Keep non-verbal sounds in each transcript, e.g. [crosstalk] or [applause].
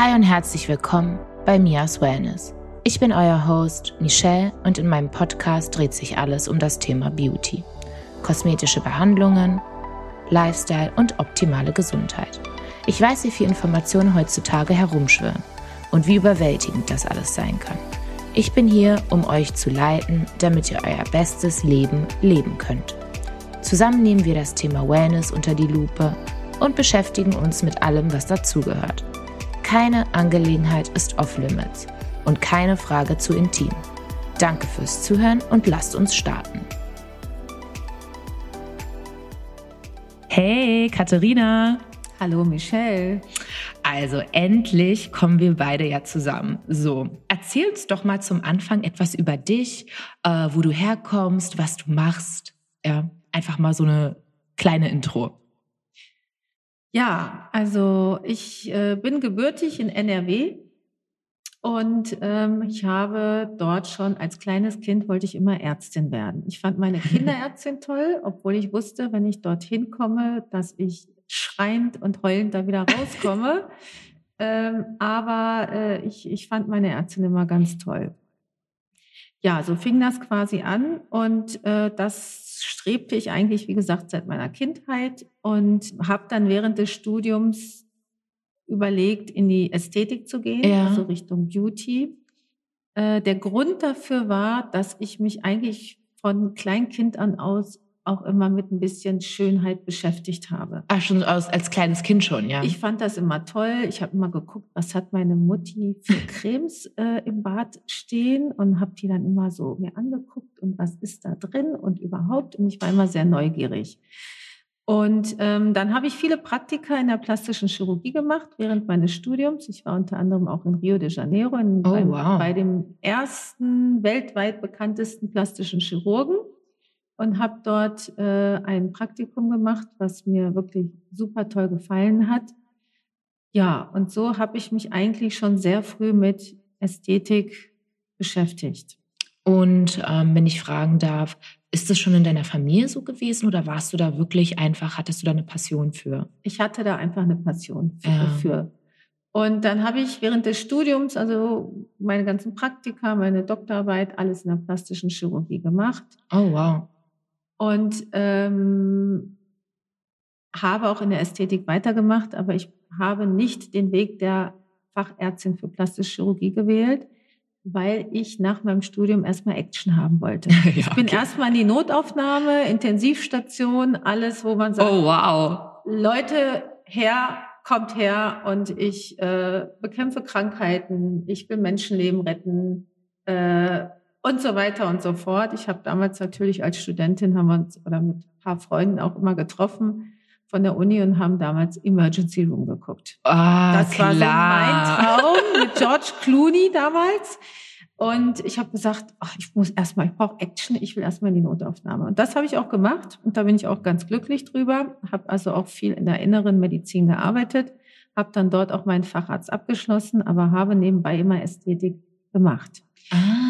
Hi und herzlich willkommen bei Mias Wellness. Ich bin euer Host Michelle und in meinem Podcast dreht sich alles um das Thema Beauty. Kosmetische Behandlungen, Lifestyle und optimale Gesundheit. Ich weiß, wie viel Informationen heutzutage herumschwirren und wie überwältigend das alles sein kann. Ich bin hier, um euch zu leiten, damit ihr euer bestes Leben leben könnt. Zusammen nehmen wir das Thema Wellness unter die Lupe und beschäftigen uns mit allem, was dazugehört. Keine Angelegenheit ist off-limits und keine Frage zu intim. Danke fürs Zuhören und lasst uns starten. Hey, Katharina. Hallo, Michelle. Also endlich kommen wir beide ja zusammen. So, erzähl uns doch mal zum Anfang etwas über dich, äh, wo du herkommst, was du machst. Ja, einfach mal so eine kleine Intro. Ja, also ich äh, bin gebürtig in NRW und ähm, ich habe dort schon als kleines Kind wollte ich immer Ärztin werden. Ich fand meine [laughs] Kinderärztin toll, obwohl ich wusste, wenn ich dorthin komme, dass ich schreiend und heulend da wieder rauskomme. [laughs] ähm, aber äh, ich, ich fand meine Ärztin immer ganz toll. Ja, so fing das quasi an und äh, das strebte ich eigentlich, wie gesagt, seit meiner Kindheit und habe dann während des Studiums überlegt, in die Ästhetik zu gehen, ja. also Richtung Beauty. Äh, der Grund dafür war, dass ich mich eigentlich von Kleinkind an aus auch immer mit ein bisschen Schönheit beschäftigt habe. Ah, schon als, als kleines Kind schon, ja. Ich fand das immer toll. Ich habe immer geguckt, was hat meine Mutti für Cremes äh, im Bad stehen und habe die dann immer so mir angeguckt und was ist da drin und überhaupt. Und ich war immer sehr neugierig. Und ähm, dann habe ich viele Praktika in der plastischen Chirurgie gemacht während meines Studiums. Ich war unter anderem auch in Rio de Janeiro in, oh, beim, wow. bei dem ersten weltweit bekanntesten plastischen Chirurgen und habe dort äh, ein Praktikum gemacht, was mir wirklich super toll gefallen hat. Ja, und so habe ich mich eigentlich schon sehr früh mit Ästhetik beschäftigt. Und ähm, wenn ich fragen darf, ist das schon in deiner Familie so gewesen oder warst du da wirklich einfach, hattest du da eine Passion für? Ich hatte da einfach eine Passion für. Ja. für. Und dann habe ich während des Studiums, also meine ganzen Praktika, meine Doktorarbeit, alles in der plastischen Chirurgie gemacht. Oh, wow und ähm, habe auch in der Ästhetik weitergemacht, aber ich habe nicht den Weg der Fachärztin für plastische Chirurgie gewählt, weil ich nach meinem Studium erstmal Action haben wollte. [laughs] ja, ich bin okay. erstmal in die Notaufnahme, Intensivstation, alles, wo man sagt, oh wow, Leute her, kommt her und ich äh, bekämpfe Krankheiten, ich will Menschenleben retten. Äh, und so weiter und so fort. Ich habe damals natürlich als Studentin haben wir uns oder mit ein paar Freunden auch immer getroffen von der Uni und haben damals Emergency Room geguckt. Ah, das klar. war so mein Traum mit George Clooney damals. Und ich habe gesagt, ach, ich muss erstmal, ich brauche Action, ich will erstmal in die Notaufnahme. Und das habe ich auch gemacht und da bin ich auch ganz glücklich drüber. Habe also auch viel in der inneren Medizin gearbeitet, habe dann dort auch meinen Facharzt abgeschlossen, aber habe nebenbei immer Ästhetik gemacht. Ah.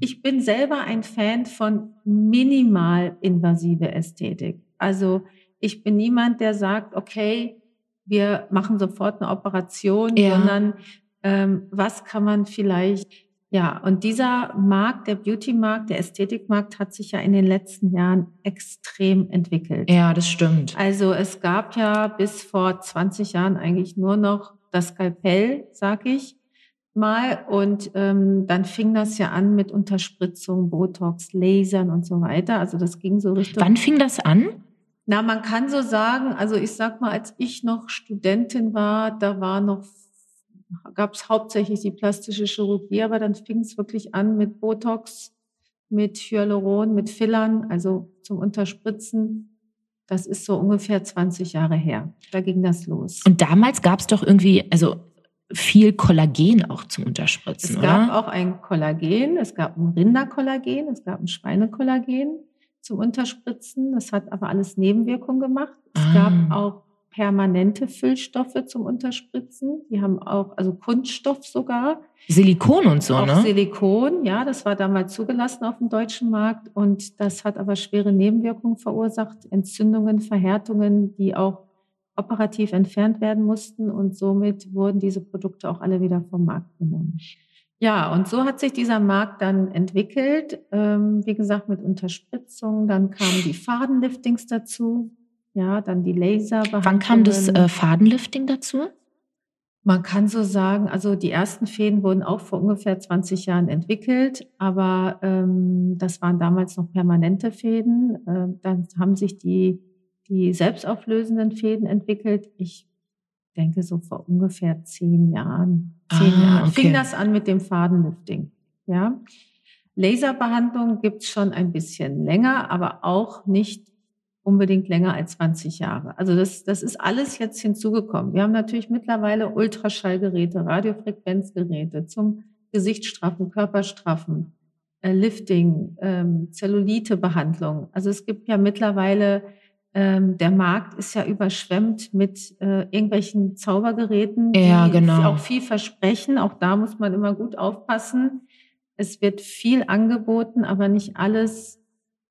Ich bin selber ein Fan von minimal invasive Ästhetik. Also ich bin niemand, der sagt, okay, wir machen sofort eine Operation, ja. sondern ähm, was kann man vielleicht, ja, und dieser Markt, der Beauty-Markt, der Ästhetikmarkt hat sich ja in den letzten Jahren extrem entwickelt. Ja, das stimmt. Also es gab ja bis vor 20 Jahren eigentlich nur noch das Skalpell, sag ich, mal und ähm, dann fing das ja an mit Unterspritzung, Botox, Lasern und so weiter. Also das ging so Richtung. Wann fing das an? Na, man kann so sagen, also ich sag mal, als ich noch Studentin war, da war noch gab es hauptsächlich die plastische Chirurgie, aber dann fing es wirklich an mit Botox, mit Hyaluron, mit Fillern, also zum Unterspritzen. Das ist so ungefähr 20 Jahre her. Da ging das los. Und damals gab es doch irgendwie, also viel Kollagen auch zum Unterspritzen, Es gab auch ein Kollagen, es gab ein Rinderkollagen, es gab ein Schweinekollagen zum Unterspritzen. Das hat aber alles Nebenwirkungen gemacht. Es ah. gab auch permanente Füllstoffe zum Unterspritzen. Die haben auch, also Kunststoff sogar. Silikon und so, auch ne? Silikon, ja, das war damals zugelassen auf dem deutschen Markt und das hat aber schwere Nebenwirkungen verursacht, Entzündungen, Verhärtungen, die auch operativ entfernt werden mussten und somit wurden diese Produkte auch alle wieder vom Markt genommen. Ja, und so hat sich dieser Markt dann entwickelt. Ähm, wie gesagt, mit Unterspritzung. Dann kamen die Fadenliftings dazu. Ja, dann die Laserbehandlungen. Wann kam das äh, Fadenlifting dazu? Man kann so sagen, also die ersten Fäden wurden auch vor ungefähr 20 Jahren entwickelt, aber ähm, das waren damals noch permanente Fäden. Äh, dann haben sich die, die selbstauflösenden Fäden entwickelt. Ich denke so vor ungefähr zehn Jahren. Zehn ah, Jahren okay. fing das an mit dem Fadenlifting. Ja. Laserbehandlung gibt's schon ein bisschen länger, aber auch nicht unbedingt länger als 20 Jahre. Also das, das ist alles jetzt hinzugekommen. Wir haben natürlich mittlerweile Ultraschallgeräte, Radiofrequenzgeräte zum Gesichtsstraffen, Körperstraffen, äh, Lifting, ähm, Zellulitebehandlung. Also es gibt ja mittlerweile, ähm, der Markt ist ja überschwemmt mit äh, irgendwelchen Zaubergeräten, ja, die genau. auch viel versprechen. Auch da muss man immer gut aufpassen. Es wird viel angeboten, aber nicht alles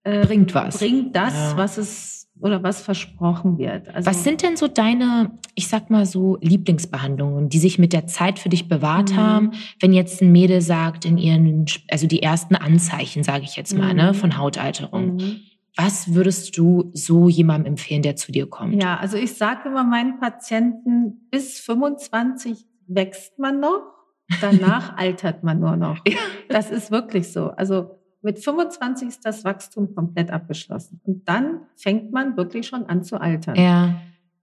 äh, bringt was. Bringt das, ja. was es oder was versprochen wird. Also was sind denn so deine, ich sag mal so, Lieblingsbehandlungen, die sich mit der Zeit für dich bewahrt mhm. haben? Wenn jetzt ein Mädel sagt, in ihren, also die ersten Anzeichen, sage ich jetzt mal, ne, mhm. ne, von Hautalterung. Mhm. Was würdest du so jemandem empfehlen, der zu dir kommt? Ja, also ich sage immer meinen Patienten, bis 25 wächst man noch, danach [laughs] altert man nur noch. Das ist wirklich so. Also mit 25 ist das Wachstum komplett abgeschlossen. Und dann fängt man wirklich schon an zu altern. Ja.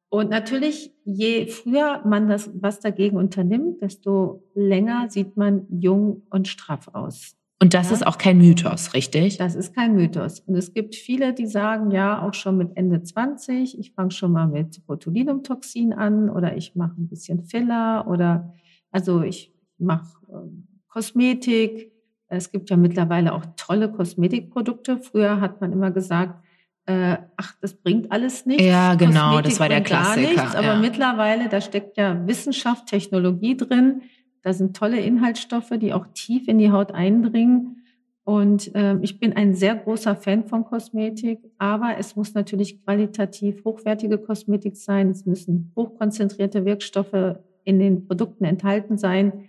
Und natürlich, je früher man das was dagegen unternimmt, desto länger sieht man jung und straff aus. Und das ja? ist auch kein Mythos, richtig? Das ist kein Mythos. Und es gibt viele, die sagen, ja, auch schon mit Ende 20, ich fange schon mal mit Botulinumtoxin an oder ich mache ein bisschen Filler oder also ich mache äh, Kosmetik, es gibt ja mittlerweile auch tolle Kosmetikprodukte. Früher hat man immer gesagt, äh, ach, das bringt alles nichts. Ja, genau, Kosmetik das war der Klassiker. Nichts, aber ja. mittlerweile, da steckt ja Wissenschaft, Technologie drin. Da sind tolle Inhaltsstoffe, die auch tief in die Haut eindringen. Und äh, ich bin ein sehr großer Fan von Kosmetik, aber es muss natürlich qualitativ hochwertige Kosmetik sein. Es müssen hochkonzentrierte Wirkstoffe in den Produkten enthalten sein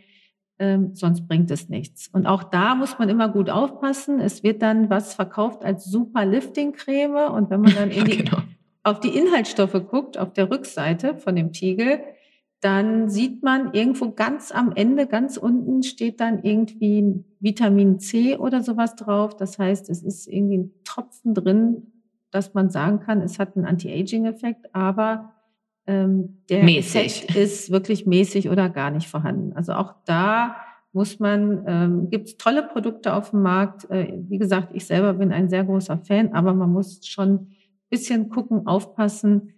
ähm, sonst bringt es nichts. Und auch da muss man immer gut aufpassen. Es wird dann was verkauft als super Lifting-Creme und wenn man dann [laughs] die, genau. auf die Inhaltsstoffe guckt, auf der Rückseite von dem Tiegel, dann sieht man irgendwo ganz am Ende, ganz unten steht dann irgendwie Vitamin C oder sowas drauf. Das heißt, es ist irgendwie ein Tropfen drin, dass man sagen kann, es hat einen Anti-Aging-Effekt, aber ähm, der mäßig. Effekt ist wirklich mäßig oder gar nicht vorhanden. Also auch da muss man, ähm, gibt es tolle Produkte auf dem Markt. Äh, wie gesagt, ich selber bin ein sehr großer Fan, aber man muss schon ein bisschen gucken, aufpassen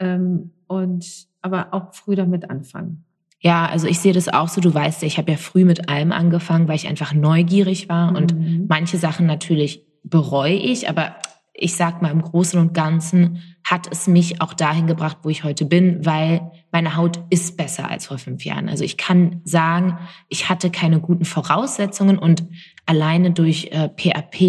ähm, und aber auch früh damit anfangen. Ja, also ich sehe das auch so. Du weißt ja, ich habe ja früh mit allem angefangen, weil ich einfach neugierig war mhm. und manche Sachen natürlich bereue ich, aber ich sag mal im Großen und Ganzen hat es mich auch dahin gebracht, wo ich heute bin, weil meine Haut ist besser als vor fünf Jahren. Also ich kann sagen, ich hatte keine guten Voraussetzungen und alleine durch äh, PAP,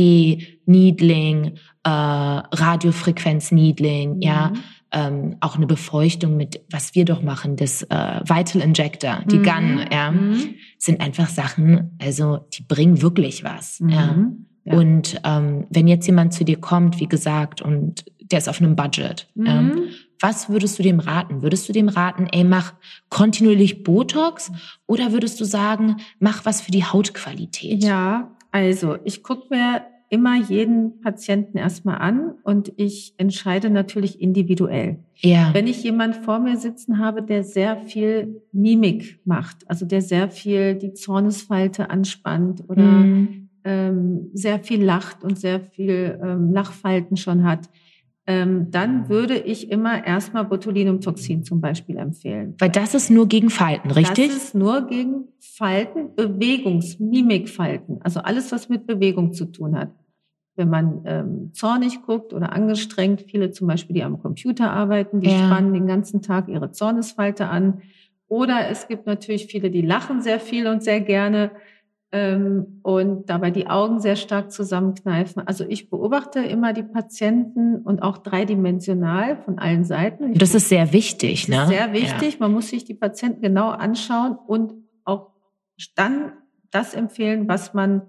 Needling, äh, Radiofrequenz-Needling, mhm. ja, ähm, auch eine Befeuchtung mit, was wir doch machen, das äh, Vital Injector, die mhm. Gun, ja, mhm. sind einfach Sachen, also die bringen wirklich was, ja. Mhm. Ja. Und ähm, wenn jetzt jemand zu dir kommt, wie gesagt, und der ist auf einem Budget, mhm. ähm, was würdest du dem raten? Würdest du dem raten, ey, mach kontinuierlich Botox oder würdest du sagen, mach was für die Hautqualität? Ja, also ich gucke mir immer jeden Patienten erstmal an und ich entscheide natürlich individuell. Ja. Wenn ich jemand vor mir sitzen habe, der sehr viel Mimik macht, also der sehr viel die Zornesfalte anspannt oder mhm ähm, sehr viel lacht und sehr viel ähm, Lachfalten schon hat, ähm, dann würde ich immer erstmal Botulinumtoxin zum Beispiel empfehlen. Weil das ist nur gegen Falten, richtig? Das ist nur gegen Falten, Bewegungs-, Mimikfalten. Also alles, was mit Bewegung zu tun hat. Wenn man ähm, zornig guckt oder angestrengt, viele zum Beispiel, die am Computer arbeiten, die ja. spannen den ganzen Tag ihre Zornesfalte an. Oder es gibt natürlich viele, die lachen sehr viel und sehr gerne ähm, und dabei die Augen sehr stark zusammenkneifen. Also ich beobachte immer die Patienten und auch dreidimensional von allen Seiten. Ich das ist sehr wichtig, ne? Sehr wichtig. Ja. Man muss sich die Patienten genau anschauen und auch dann das empfehlen, was man,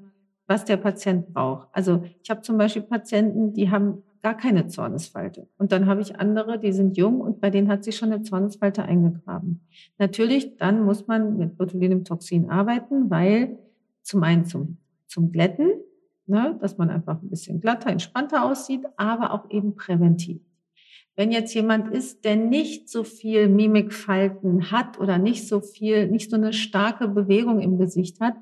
was der Patient braucht. Also ich habe zum Beispiel Patienten, die haben gar keine Zornesfalte. Und dann habe ich andere, die sind jung und bei denen hat sich schon eine Zornesfalte eingegraben. Natürlich, dann muss man mit Botulinumtoxin arbeiten, weil zum einen zum, zum Glätten, ne, dass man einfach ein bisschen glatter, entspannter aussieht, aber auch eben präventiv. Wenn jetzt jemand ist, der nicht so viel Mimikfalten hat oder nicht so viel, nicht so eine starke Bewegung im Gesicht hat,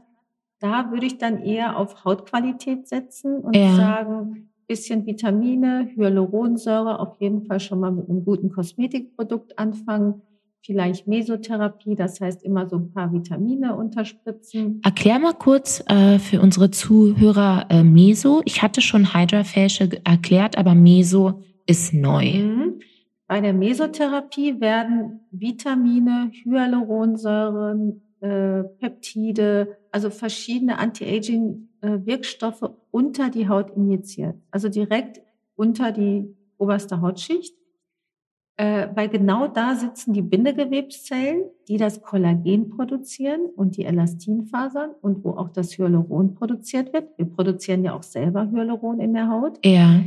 da würde ich dann eher auf Hautqualität setzen und ja. sagen, bisschen Vitamine, Hyaluronsäure, auf jeden Fall schon mal mit einem guten Kosmetikprodukt anfangen. Vielleicht Mesotherapie, das heißt immer so ein paar Vitamine unterspritzen. Erklär mal kurz äh, für unsere Zuhörer äh, Meso. Ich hatte schon Hydrafacial erklärt, aber Meso ist neu. Mhm. Bei der Mesotherapie werden Vitamine, Hyaluronsäuren, äh, Peptide, also verschiedene Anti-Aging-Wirkstoffe unter die Haut injiziert. Also direkt unter die oberste Hautschicht. Äh, weil genau da sitzen die Bindegewebszellen, die das Kollagen produzieren und die Elastinfasern und wo auch das Hyaluron produziert wird. Wir produzieren ja auch selber Hyaluron in der Haut. Ja.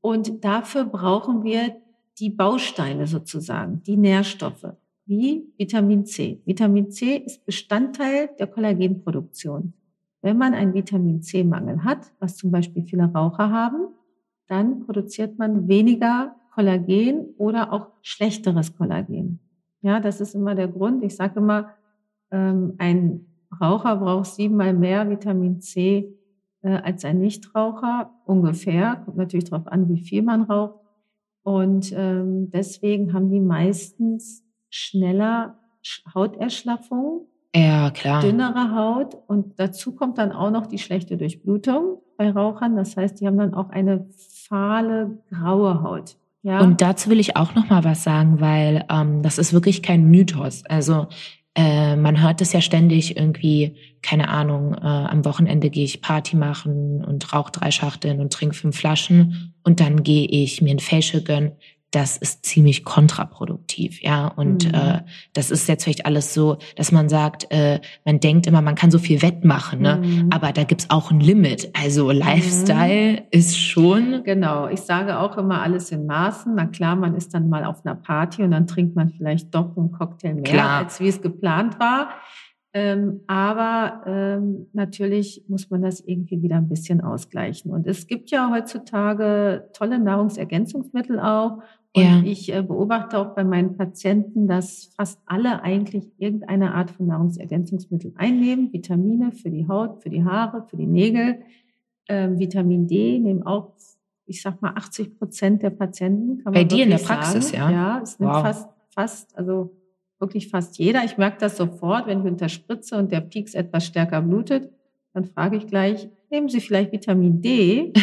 Und dafür brauchen wir die Bausteine sozusagen, die Nährstoffe wie Vitamin C. Vitamin C ist Bestandteil der Kollagenproduktion. Wenn man einen Vitamin C-Mangel hat, was zum Beispiel viele Raucher haben, dann produziert man weniger Kollagen oder auch schlechteres Kollagen. Ja, das ist immer der Grund. Ich sage immer, ähm, ein Raucher braucht siebenmal mehr Vitamin C äh, als ein Nichtraucher, ungefähr. Kommt natürlich darauf an, wie viel man raucht. Und ähm, deswegen haben die meistens schneller Hauterschlaffung, ja, klar. dünnere Haut und dazu kommt dann auch noch die schlechte Durchblutung bei Rauchern. Das heißt, die haben dann auch eine fahle, graue Haut. Ja. Und dazu will ich auch noch mal was sagen, weil ähm, das ist wirklich kein Mythos. Also äh, man hört es ja ständig irgendwie, keine Ahnung, äh, am Wochenende gehe ich Party machen und rauche drei Schachteln und trinke fünf Flaschen und dann gehe ich mir ein Facial gönnen das ist ziemlich kontraproduktiv, ja. Und mhm. äh, das ist jetzt vielleicht alles so, dass man sagt, äh, man denkt immer, man kann so viel wettmachen, ne? Mhm. Aber da gibt's auch ein Limit. Also Lifestyle mhm. ist schon. Genau, ich sage auch immer alles in Maßen. Na klar, man ist dann mal auf einer Party und dann trinkt man vielleicht doch einen Cocktail mehr, klar. als wie es geplant war. Ähm, aber ähm, natürlich muss man das irgendwie wieder ein bisschen ausgleichen. Und es gibt ja heutzutage tolle Nahrungsergänzungsmittel auch. Und ja. ich äh, beobachte auch bei meinen Patienten, dass fast alle eigentlich irgendeine Art von Nahrungsergänzungsmittel einnehmen. Vitamine für die Haut, für die Haare, für die Nägel. Ähm, Vitamin D nehmen auch, ich sag mal, 80 Prozent der Patienten. bei dir in der Praxis, sagen. ja? Ja, es nimmt wow. fast, fast, also wirklich fast jeder. Ich merke das sofort, wenn ich unterspritze und der Pieks etwas stärker blutet, dann frage ich gleich, nehmen Sie vielleicht Vitamin D? ja. [laughs]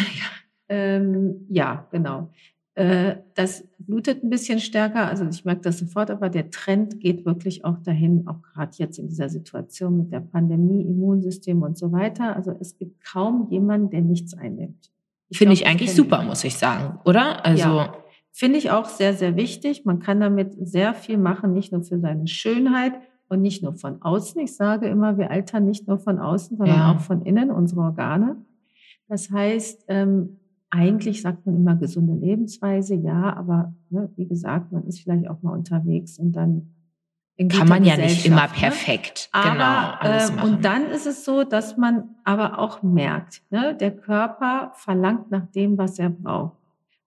Ähm, ja, genau. Äh, das blutet ein bisschen stärker, also ich merke das sofort, aber der Trend geht wirklich auch dahin, auch gerade jetzt in dieser Situation mit der Pandemie, Immunsystem und so weiter. Also es gibt kaum jemanden, der nichts einnimmt. Finde ich eigentlich super, muss ich sagen, oder? Also ja, finde ich auch sehr, sehr wichtig. Man kann damit sehr viel machen, nicht nur für seine Schönheit und nicht nur von außen. Ich sage immer, wir altern nicht nur von außen, sondern ja. auch von innen, unsere Organe. Das heißt, ähm, eigentlich sagt man immer gesunde Lebensweise, ja, aber ne, wie gesagt, man ist vielleicht auch mal unterwegs und dann kann man ja nicht immer ne? perfekt ne? genau alles ähm. Und dann ist es so, dass man aber auch merkt, ne, der Körper verlangt nach dem, was er braucht.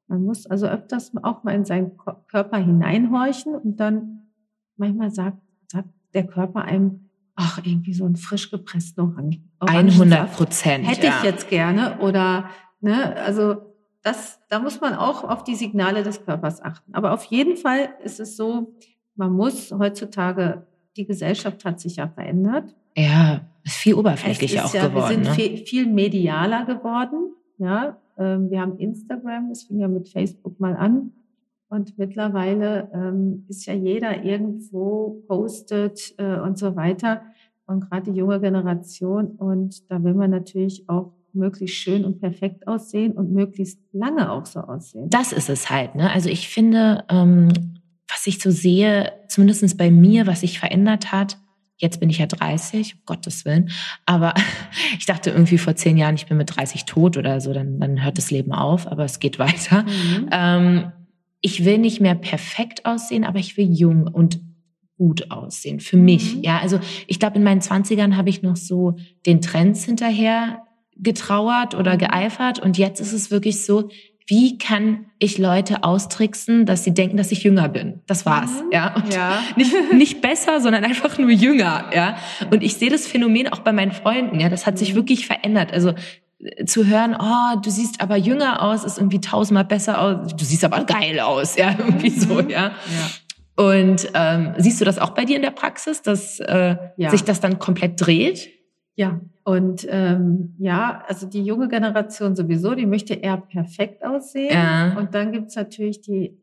Man muss also öfters auch mal in seinen Körper hineinhorchen und dann manchmal sagt, sagt der Körper einem, ach, irgendwie so ein frisch gepressten Orangen. 100 Prozent. Hätte ja. ich jetzt gerne oder Ne? Also das, da muss man auch auf die Signale des Körpers achten. Aber auf jeden Fall ist es so, man muss heutzutage, die Gesellschaft hat sich ja verändert. Ja, ist viel oberflächlicher ist auch ja, geworden. Wir sind ne? viel, viel medialer geworden. Ja, wir haben Instagram, das fing ja mit Facebook mal an. Und mittlerweile ähm, ist ja jeder irgendwo postet äh, und so weiter. und gerade die junge Generation. Und da will man natürlich auch möglichst schön und perfekt aussehen und möglichst lange auch so aussehen. Das ist es halt. Ne? Also ich finde, ähm, was ich so sehe, zumindest bei mir, was sich verändert hat, Jetzt bin ich ja 30, um Gottes Willen. Aber [laughs] ich dachte irgendwie vor zehn Jahren, ich bin mit 30 tot oder so, dann, dann hört das Leben auf, aber es geht [laughs] weiter. Mhm. Ähm, ich will nicht mehr perfekt aussehen, aber ich will jung und gut aussehen. Für mich. Mhm. Ja, also ich glaube, in meinen Zwanzigern habe ich noch so den Trends hinterher getrauert oder mhm. geeifert. Und jetzt ist es wirklich so, wie kann ich Leute austricksen, dass sie denken, dass ich jünger bin. Das war's, mhm. ja. Und ja. [laughs] Nicht, nicht besser, sondern einfach nur jünger, ja. Und ich sehe das Phänomen auch bei meinen Freunden, ja. Das hat sich mhm. wirklich verändert. Also äh, zu hören, oh, du siehst aber jünger aus, ist irgendwie tausendmal besser aus. Du siehst aber geil aus, ja, [laughs] irgendwie so, mhm. ja. ja. Und ähm, siehst du das auch bei dir in der Praxis, dass äh, ja. sich das dann komplett dreht? Ja, und ähm, ja, also die junge Generation sowieso, die möchte eher perfekt aussehen. Ja. Und dann gibt's natürlich die,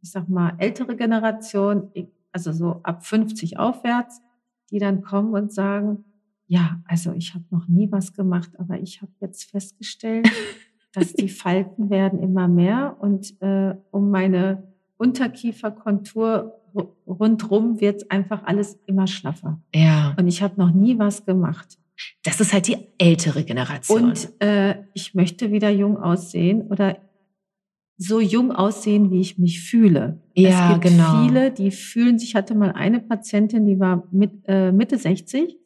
ich sag mal, ältere Generation, also so ab 50 aufwärts, die dann kommen und sagen, ja, also ich habe noch nie was gemacht, aber ich habe jetzt festgestellt, [laughs] dass die Falten werden immer mehr und äh, um meine Unterkieferkontur rundrum wird einfach alles immer schlaffer. Ja. Und ich habe noch nie was gemacht. Das ist halt die ältere Generation. Und äh, ich möchte wieder jung aussehen oder so jung aussehen, wie ich mich fühle. Ja, es gibt genau. viele, die fühlen sich. Ich hatte mal eine Patientin, die war mit, äh, Mitte 60,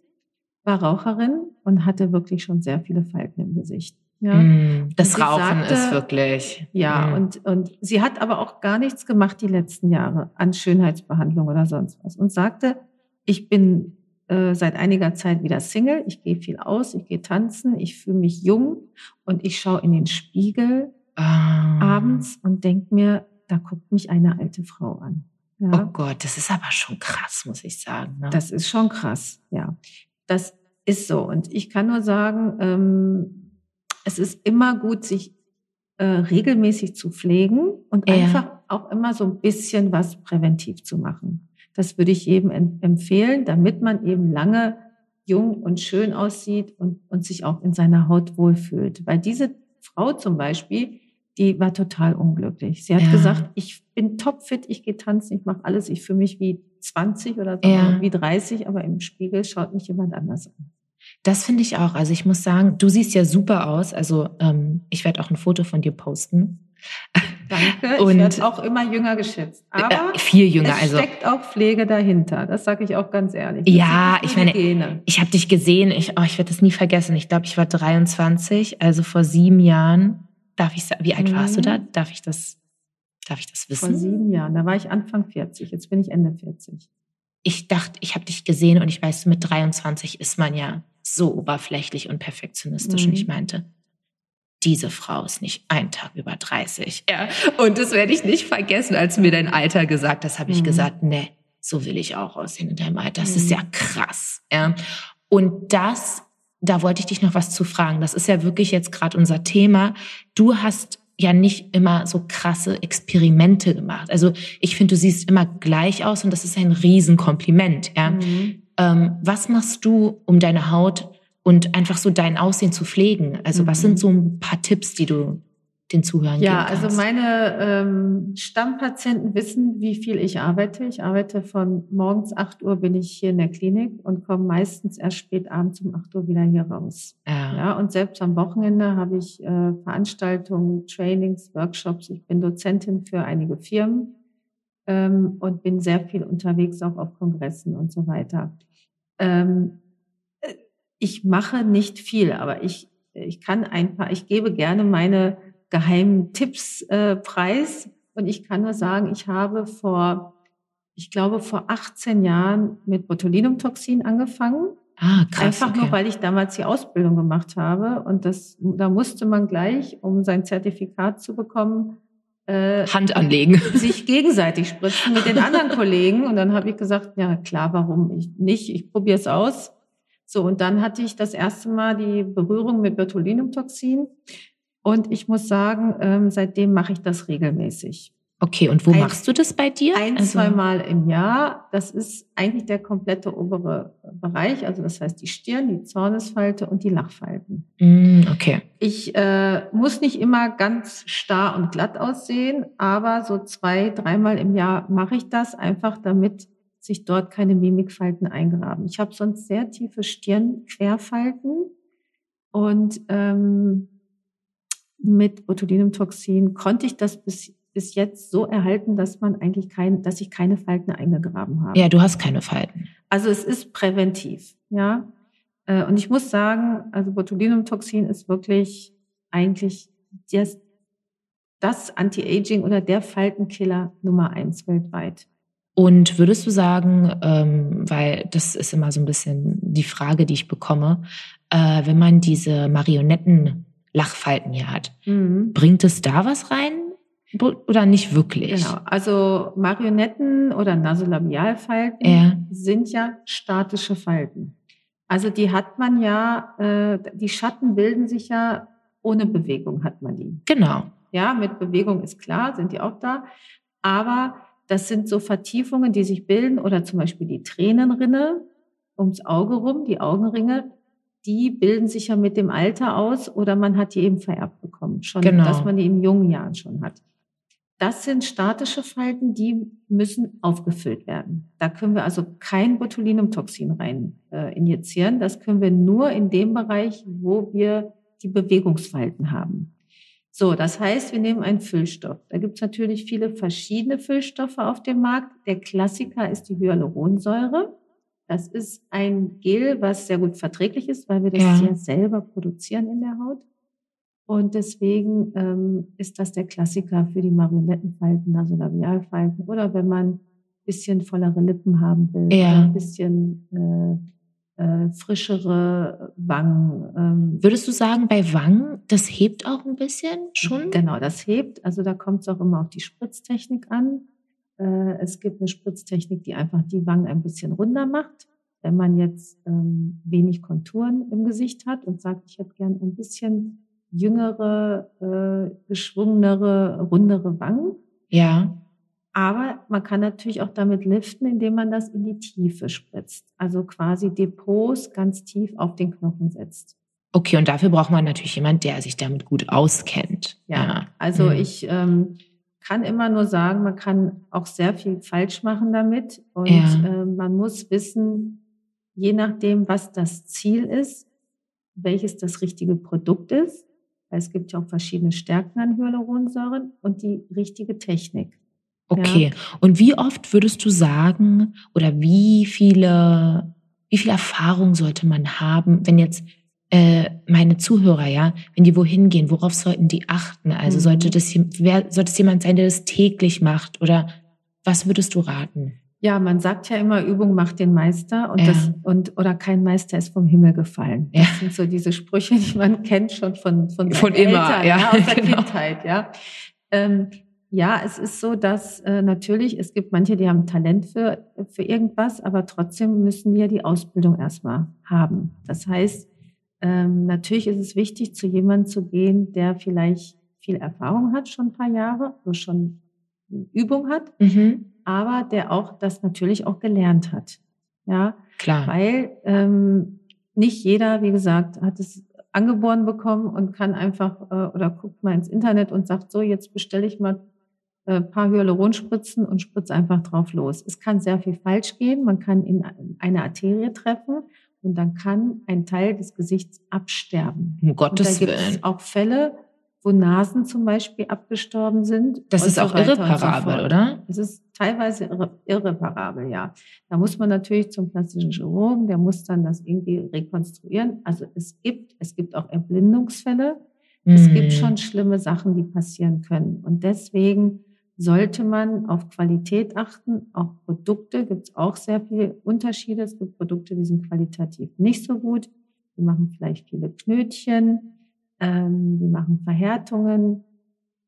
war Raucherin und hatte wirklich schon sehr viele Falten im Gesicht. Ja. Mm, das Rauchen sagte, ist wirklich. Ja, mm. und, und sie hat aber auch gar nichts gemacht die letzten Jahre an Schönheitsbehandlung oder sonst was und sagte, ich bin äh, seit einiger Zeit wieder Single, ich gehe viel aus, ich gehe tanzen, ich fühle mich jung und ich schaue in den Spiegel ah. abends und denke mir, da guckt mich eine alte Frau an. Ja. Oh Gott, das ist aber schon krass, muss ich sagen. Ne? Das ist schon krass, ja. Das ist so. Und ich kann nur sagen, ähm, es ist immer gut, sich äh, regelmäßig zu pflegen und ja. einfach auch immer so ein bisschen was präventiv zu machen. Das würde ich jedem empfehlen, damit man eben lange jung und schön aussieht und, und sich auch in seiner Haut wohlfühlt. Weil diese Frau zum Beispiel, die war total unglücklich. Sie hat ja. gesagt, ich bin topfit, ich gehe tanzen, ich mache alles, ich fühle mich wie 20 oder so, ja. wie 30, aber im Spiegel schaut mich jemand anders an. Das finde ich auch. Also ich muss sagen, du siehst ja super aus. Also ähm, ich werde auch ein Foto von dir posten. Danke. [laughs] Und ich werde auch immer jünger geschätzt. Äh, Aber äh, viel jünger. Es also steckt auch Pflege dahinter. Das sage ich auch ganz ehrlich. Das ja, ich meine, Gene. ich habe dich gesehen. Ich, oh, ich werde das nie vergessen. Ich glaube, ich war 23, also vor sieben Jahren. Darf ich sagen, wie alt mhm. warst du da? Mhm. Darf ich das? Darf ich das wissen? Vor sieben Jahren. Da war ich Anfang 40. Jetzt bin ich Ende 40. Ich dachte, ich habe dich gesehen und ich weiß, mit 23 ist man ja so oberflächlich und perfektionistisch. Mhm. Und ich meinte, diese Frau ist nicht ein Tag über 30. Ja. Und das werde ich nicht vergessen, als mir dein Alter gesagt hast, habe ich mhm. gesagt, nee, so will ich auch aussehen in deinem Alter. Das mhm. ist ja krass. Ja. Und das, da wollte ich dich noch was zu fragen. Das ist ja wirklich jetzt gerade unser Thema. Du hast ja nicht immer so krasse Experimente gemacht. Also ich finde, du siehst immer gleich aus und das ist ein Riesenkompliment. Ja. Mhm. Ähm, was machst du, um deine Haut und einfach so dein Aussehen zu pflegen? Also mhm. was sind mhm. so ein paar Tipps, die du den Zuhörern ja, geben kannst? Ja, also meine ähm, Stammpatienten wissen, wie viel ich arbeite. Ich arbeite von morgens 8 Uhr bin ich hier in der Klinik und komme meistens erst spät abends um 8 Uhr wieder hier raus. Ja, ja und selbst am Wochenende habe ich äh, Veranstaltungen, Trainings, Workshops. Ich bin Dozentin für einige Firmen ähm, und bin sehr viel unterwegs, auch auf Kongressen und so weiter. Ähm, äh, ich mache nicht viel, aber ich, ich kann ein paar, ich gebe gerne meine geheimen Tipps äh, preis und ich kann nur sagen, ich habe vor, ich glaube, vor 18 Jahren mit Botulinumtoxin angefangen. Ah, krass, Einfach okay. nur, weil ich damals die Ausbildung gemacht habe. Und das, da musste man gleich, um sein Zertifikat zu bekommen, äh, Hand anlegen. [laughs] Sich gegenseitig spritzen mit den anderen Kollegen. Und dann habe ich gesagt, ja klar, warum ich nicht? Ich probiere es aus. So, und dann hatte ich das erste Mal die Berührung mit Botulinumtoxin. Und ich muss sagen, ähm, seitdem mache ich das regelmäßig. Okay, und wo Ein- machst du das bei dir? Ein, Also- zweimal im Jahr. Das ist eigentlich der komplette obere Bereich. Also das heißt die Stirn, die Zornesfalte und die Lachfalten. Mm, okay. Ich äh, muss nicht immer ganz starr und glatt aussehen, aber so zwei, dreimal im Jahr mache ich das einfach, damit sich dort keine Mimikfalten eingraben. Ich habe sonst sehr tiefe Stirnquerfalten und ähm, mit Botulinumtoxin konnte ich das bis, bis jetzt so erhalten, dass man eigentlich kein, dass ich keine Falten eingegraben habe. Ja, du hast keine Falten. Also es ist präventiv, ja. Äh, Und ich muss sagen, also Botulinumtoxin ist wirklich eigentlich das, das Anti-Aging oder der Faltenkiller Nummer eins weltweit. Und würdest du sagen, ähm, weil das ist immer so ein bisschen die Frage, die ich bekomme, äh, wenn man diese Marionetten-Lachfalten hier hat, bringt es da was rein oder nicht wirklich? Genau. Also Marionetten oder Nasolabialfalten Ja. sind ja statische Falten. Also die hat man ja, äh, die Schatten bilden sich ja ohne Bewegung hat man die. Genau. Ja, mit Bewegung ist klar, sind die auch da. Aber das sind so Vertiefungen, die sich bilden oder zum Beispiel die Tränenrinne ums Auge rum, die Augenringe, die bilden sich ja mit dem Alter aus oder man hat die eben vererbt bekommen, schon, Genau. dass man die in jungen Jahren schon hat. Das sind statische Falten, die müssen aufgefüllt werden. Da können wir also kein Botulinumtoxin rein äh, injizieren. Das können wir nur in dem Bereich, wo wir die Bewegungsfalten haben. So, das heißt, wir nehmen einen Füllstoff. Da gibt es natürlich viele verschiedene Füllstoffe auf dem Markt. Der Klassiker ist die Hyaluronsäure. Das ist ein Gel, was sehr gut verträglich ist, weil wir das Ja. ja selber produzieren in der Haut. Und deswegen ähm, ist das der Klassiker für die Marionettenfalten, Nasolabialfalten oder wenn man ein bisschen vollere Lippen haben will, Ja. ein bisschen äh, äh, frischere Wangen. Ähm, Würdest du sagen, bei Wangen, das hebt auch ein bisschen schon? Genau, das hebt. Also da kommt es auch immer auf die Spritztechnik an. Äh, es gibt eine Spritztechnik, die einfach die Wangen ein bisschen runder macht. Wenn man jetzt ähm, wenig Konturen im Gesicht hat und sagt, ich hätte gern ein bisschen jüngere, äh, geschwungenere, rundere Wangen. Ja. Aber man kann natürlich auch damit liften, indem man das in die Tiefe spritzt. Also quasi Depots ganz tief auf den Knochen setzt. Okay, und dafür braucht man natürlich jemand, der sich damit gut auskennt. Ja, also Mhm. ich ähm, kann immer nur sagen, man kann auch sehr viel falsch machen damit. Und Ja. äh, man muss wissen, je nachdem, was das Ziel ist, welches das richtige Produkt ist. Weil Es gibt ja auch verschiedene Stärken an Hyaluronsäuren und die richtige Technik. Okay. Und wie oft würdest du sagen, oder wie viele, wie viel Erfahrung sollte man haben, wenn jetzt äh, meine Zuhörer, ja, wenn die wohin gehen, worauf sollten die achten? Also Mhm. sollte das wer, sollte es jemand sein, der das täglich macht? Oder was würdest du raten? Ja, man sagt ja immer, Übung macht den Meister und Ja. das und oder kein Meister ist vom Himmel gefallen. Ja. Das sind so diese Sprüche, die man kennt schon von von, Von immer, Eltern, ja, aus der [laughs] genau. Kindheit, ja. Ähm, ja, es ist so, dass äh, natürlich es gibt manche, die haben Talent für für irgendwas, aber trotzdem müssen wir die Ausbildung erstmal haben. Das heißt, ähm, natürlich ist es wichtig, zu jemandem zu gehen, der vielleicht viel Erfahrung hat, schon ein paar Jahre, also schon Übung hat Mhm. aber der auch das natürlich auch gelernt hat. Ja, Klar. weil ähm, nicht jeder, wie gesagt, hat es angeboren bekommen und kann einfach äh, oder guckt mal ins Internet und sagt so, jetzt bestelle ich mal äh, paar Hyaluronspritzen und spritze einfach drauf los. Es kann sehr viel falsch gehen. Man kann in eine Arterie treffen und dann kann ein Teil des Gesichts absterben. Um Und da Gottes gibt Willen. es auch Fälle, wo Nasen zum Beispiel abgestorben sind. Das ist so auch so irreparabel, fort. oder? Es ist teilweise irre, irreparabel, ja. Da muss man natürlich zum plastischen Chirurgen, der muss dann das irgendwie rekonstruieren. Also es gibt, es gibt auch Erblindungsfälle. Es gibt schon schlimme Sachen, die passieren können. Und deswegen sollte man auf Qualität achten. Auch Produkte gibt es auch sehr viele Unterschiede. Es gibt Produkte, die sind qualitativ nicht so gut. Die machen vielleicht viele Knötchen, ähm, die machen Verhärtungen.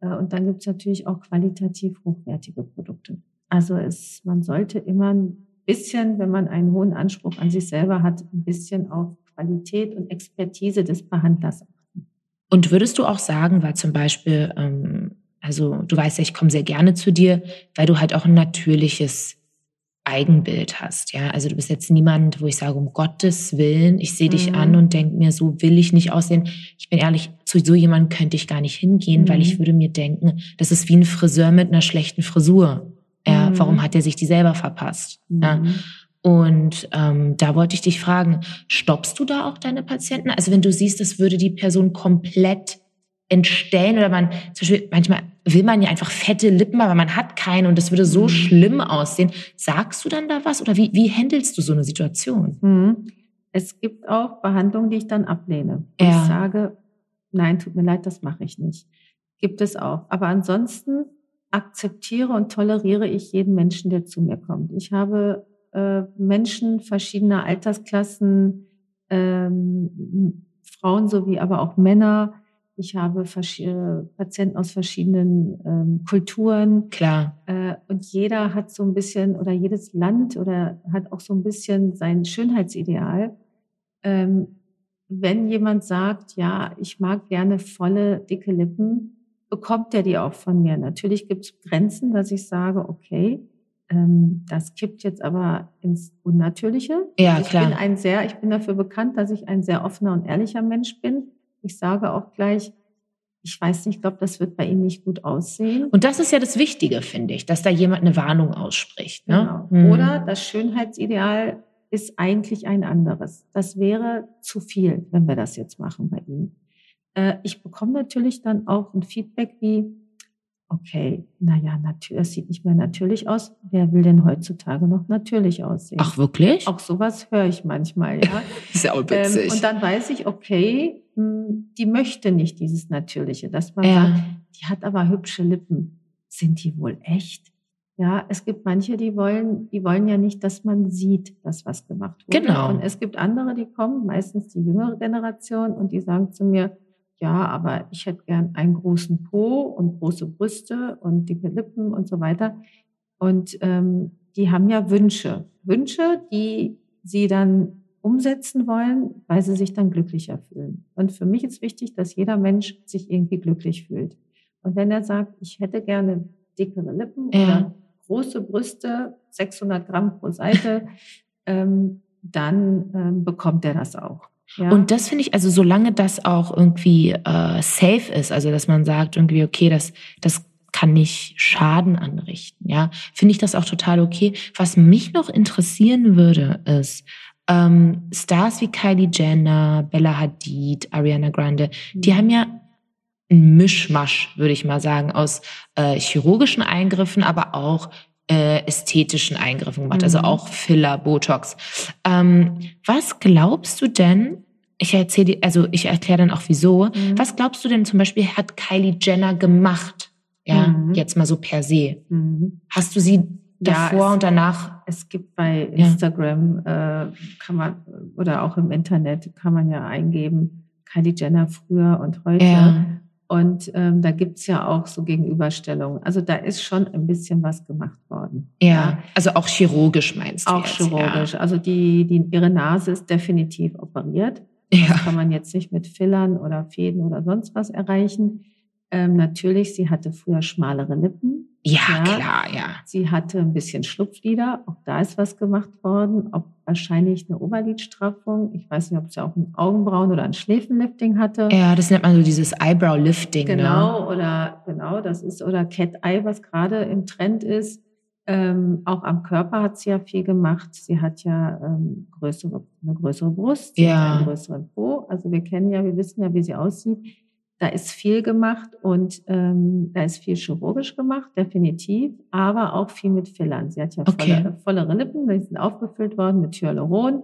Äh, und dann gibt es natürlich auch qualitativ hochwertige Produkte. Also es, man sollte immer ein bisschen, wenn man einen hohen Anspruch an sich selber hat, ein bisschen auf Qualität und Expertise des Behandlers achten. Und würdest du auch sagen, weil zum Beispiel, ähm, Also du weißt ja, ich komme sehr gerne zu dir, weil du halt auch ein natürliches Eigenbild hast. Ja, also du bist jetzt niemand, wo ich sage, um Gottes Willen, ich sehe dich Mhm. an und denke mir, so will ich nicht aussehen. Ich bin ehrlich, zu so jemandem könnte ich gar nicht hingehen, weil Mhm. ich würde mir denken, das ist wie ein Friseur mit einer schlechten Frisur. Ja, Mhm. warum hat er sich die selber verpasst? Ja. Mhm. Und ähm, da wollte ich dich fragen, stoppst du da auch deine Patienten? Also wenn du siehst, das würde die Person komplett entstellen oder man, zum Beispiel, manchmal will man ja einfach fette Lippen, aber man hat keine und das würde so Mhm. schlimm aussehen. Sagst du dann da was oder wie, wie handelst du so eine Situation? Mhm. Es gibt auch Behandlungen, die ich dann ablehne. Ja. Ich sage, nein, tut mir leid, das mache ich nicht. Gibt es auch. Aber ansonsten akzeptiere und toleriere ich jeden Menschen, der zu mir kommt. Ich habe äh, Menschen verschiedener Altersklassen, ähm, Frauen sowie aber auch Männer. Ich habe äh, Patienten aus verschiedenen ähm, Kulturen. Klar. Äh, und jeder hat so ein bisschen, oder jedes Land oder hat auch so ein bisschen sein Schönheitsideal. Ähm, wenn jemand sagt, ja, ich mag gerne volle, dicke Lippen, bekommt er die auch von mir. Natürlich gibt es Grenzen, dass ich sage, okay, ähm, das kippt jetzt aber ins Unnatürliche. Ja, ich klar. bin ein sehr, ich bin dafür bekannt, dass ich ein sehr offener und ehrlicher Mensch bin. Ich sage auch gleich, ich weiß nicht, ich glaube, das wird bei Ihnen nicht gut aussehen. Und das ist ja das Wichtige, finde ich, dass da jemand eine Warnung ausspricht. Ne? Genau. Mhm. Oder das Schönheitsideal ist eigentlich ein anderes. Das wäre zu viel, wenn wir das jetzt machen bei Ihnen. Äh, ich bekomme natürlich dann auch ein Feedback wie, okay, naja, es sieht nicht mehr natürlich aus. Wer will denn heutzutage noch natürlich aussehen? Ach, wirklich? Auch sowas höre ich manchmal, ja. [laughs] ist ja auch ähm, und dann weiß ich, okay, die möchte nicht dieses Natürliche, dass man Ja. sagt, die hat aber hübsche Lippen. Sind die wohl echt? Ja, es gibt manche, die wollen, die wollen ja nicht, dass man sieht, dass was gemacht wurde. Genau. Und es gibt andere, die kommen, meistens die jüngere Generation, und die sagen zu mir, ja, aber ich hätte gern einen großen Po und große Brüste und dicke Lippen und so weiter. Und ähm, die haben ja Wünsche. Wünsche, die sie dann umsetzen wollen, weil sie sich dann glücklicher fühlen. Und für mich ist wichtig, dass jeder Mensch sich irgendwie glücklich fühlt. Und wenn er sagt, ich hätte gerne dickere Lippen Ja. oder große Brüste, 600 Gramm pro Seite, [laughs] ähm, dann ähm, bekommt er das auch. Ja? Und das finde ich, also solange das auch irgendwie äh, safe ist, also dass man sagt irgendwie, okay, das, das kann nicht Schaden anrichten, ja, finde ich das auch total okay. Was mich noch interessieren würde, ist, ähm, Stars wie Kylie Jenner, Bella Hadid, Ariana Grande, die haben ja ein Mischmasch, würde ich mal sagen, aus äh, chirurgischen Eingriffen, aber auch äh, ästhetischen Eingriffen gemacht, also Mhm. auch Filler, Botox. Ähm, was glaubst du denn? Ich erzähle, dir- also ich erkläre dann auch wieso. Mhm. Was glaubst du denn zum Beispiel hat Kylie Jenner gemacht? Ja, Mhm. jetzt mal so per se. Mhm. Hast du sie davor es- und danach? Es gibt bei Ja. Instagram äh, kann man oder auch im Internet kann man ja eingeben Kylie Jenner früher und heute. Ja, Und ähm, da gibt's ja auch so Gegenüberstellungen. Also da ist schon ein bisschen was gemacht worden. ja, also auch chirurgisch meinst du Auch jetzt, chirurgisch. Also die, die, ihre Nase ist definitiv operiert. Ja. Das kann man jetzt nicht mit Fillern oder Fäden oder sonst was erreichen. Ähm, natürlich, sie hatte früher schmalere Lippen. Ja, Ja. klar, ja. Sie hatte ein bisschen Schlupflider. Auch da ist was gemacht worden. Ob wahrscheinlich eine Oberlidstraffung. Ich weiß nicht, ob sie auch ein Augenbrauen oder ein Schläfenlifting hatte. Ja, das nennt man so dieses Eyebrow-Lifting. Ne? Genau, oder genau, das ist, oder Cat Eye, was gerade im Trend ist. Ähm, auch am Körper hat sie ja viel gemacht. Sie hat ja ähm, größere, eine größere Brust, sie Ja. einen größeren Po. Also wir kennen ja, wir wissen ja, wie sie aussieht. Da ist viel gemacht und ähm, da ist viel chirurgisch gemacht, definitiv, aber auch viel mit Fillern. Sie hat ja Okay. volle, vollere Lippen, die sind aufgefüllt worden mit Hyaluron,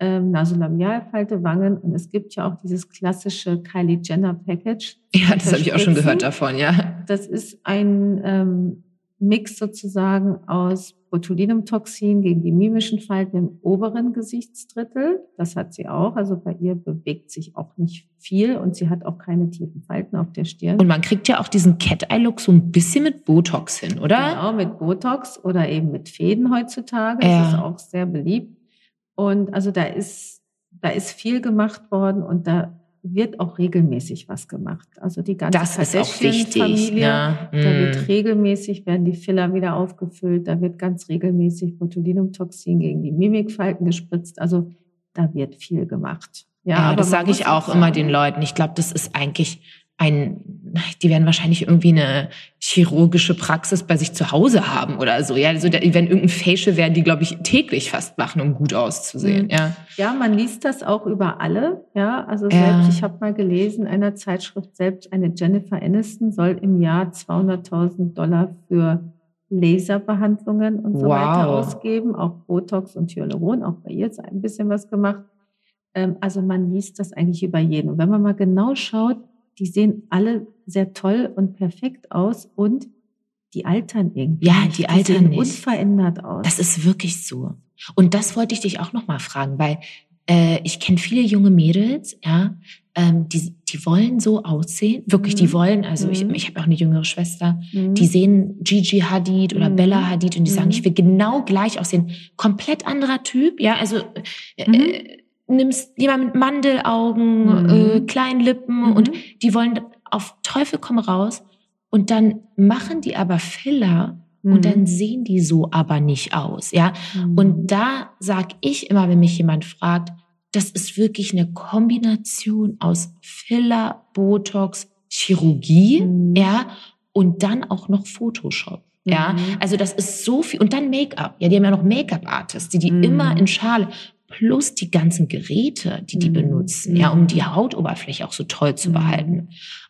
ähm, Nasolabialfalte, Wangen und es gibt ja auch dieses klassische Kylie Jenner Package. Ja, das habe ich auch schon gehört davon, ja. Das ist ein ähm, Mix sozusagen aus Botulinumtoxin gegen die mimischen Falten im oberen Gesichtsdrittel. Das hat sie auch. Also bei ihr bewegt sich auch nicht viel und sie hat auch keine tiefen Falten auf der Stirn. Und man kriegt ja auch diesen Cat-Eye-Look so ein bisschen mit Botox hin, oder? Genau, mit Botox oder eben mit Fäden heutzutage. Ja. Das ist auch sehr beliebt. Und also da ist, da ist viel gemacht worden und da wird auch regelmäßig was gemacht. Also die ganze das ist auch wichtig. Ne? Da wird mm. regelmäßig, werden die Filler wieder aufgefüllt, da wird ganz regelmäßig Botulinumtoxin gegen die Mimikfalten gespritzt. Also da wird viel gemacht. Ja, ja das sage ich auch immer den Leuten. Ich glaube, das ist eigentlich ein, die werden wahrscheinlich irgendwie eine chirurgische Praxis bei sich zu Hause haben oder so. Ja, also die werden irgendein Facial werden die, glaube ich, täglich fast machen, um gut auszusehen. Mhm. Ja. ja, man liest das auch über alle. Ja, also selbst, ja. ich habe mal gelesen, in einer Zeitschrift selbst eine Jennifer Aniston soll im Jahr 200.000 Dollar für Laserbehandlungen und so wow. weiter ausgeben, auch Botox und Hyaluron, auch bei ihr ist ein bisschen was gemacht. Ähm, also man liest das eigentlich über jeden. Und wenn man mal genau schaut, die sehen alle sehr toll und perfekt aus und die altern irgendwie. Ja, die, die altern nicht. unverändert aus. Das ist wirklich so. Und das wollte ich dich auch noch mal fragen, weil äh, ich kenne viele junge Mädels, ja, ähm, die, die wollen so aussehen, wirklich, mhm. die wollen, also mhm. ich, ich habe auch eine jüngere Schwester, mhm. die sehen Gigi Hadid oder mhm. Bella Hadid und die sagen, mhm. ich will genau gleich aussehen. Komplett anderer Typ, ja, also äh, mhm. äh nimmst jemand mit Mandelaugen, mhm. äh, kleinen Lippen mhm. und die wollen auf Teufel komm raus und dann machen die aber Filler mhm. und dann sehen die so aber nicht aus, ja? Mhm. Und da sag ich immer, wenn mich jemand fragt, das ist wirklich eine Kombination aus Filler, Botox, Chirurgie, mhm. ja, und dann auch noch Photoshop. Ja, mhm. also das ist so viel. Und dann Make-up. Ja, die haben ja noch Make-up-Artists, die die immer in Schale plus die ganzen Geräte, die die mhm. benutzen, ja, um die Hautoberfläche auch so toll zu mhm. behalten.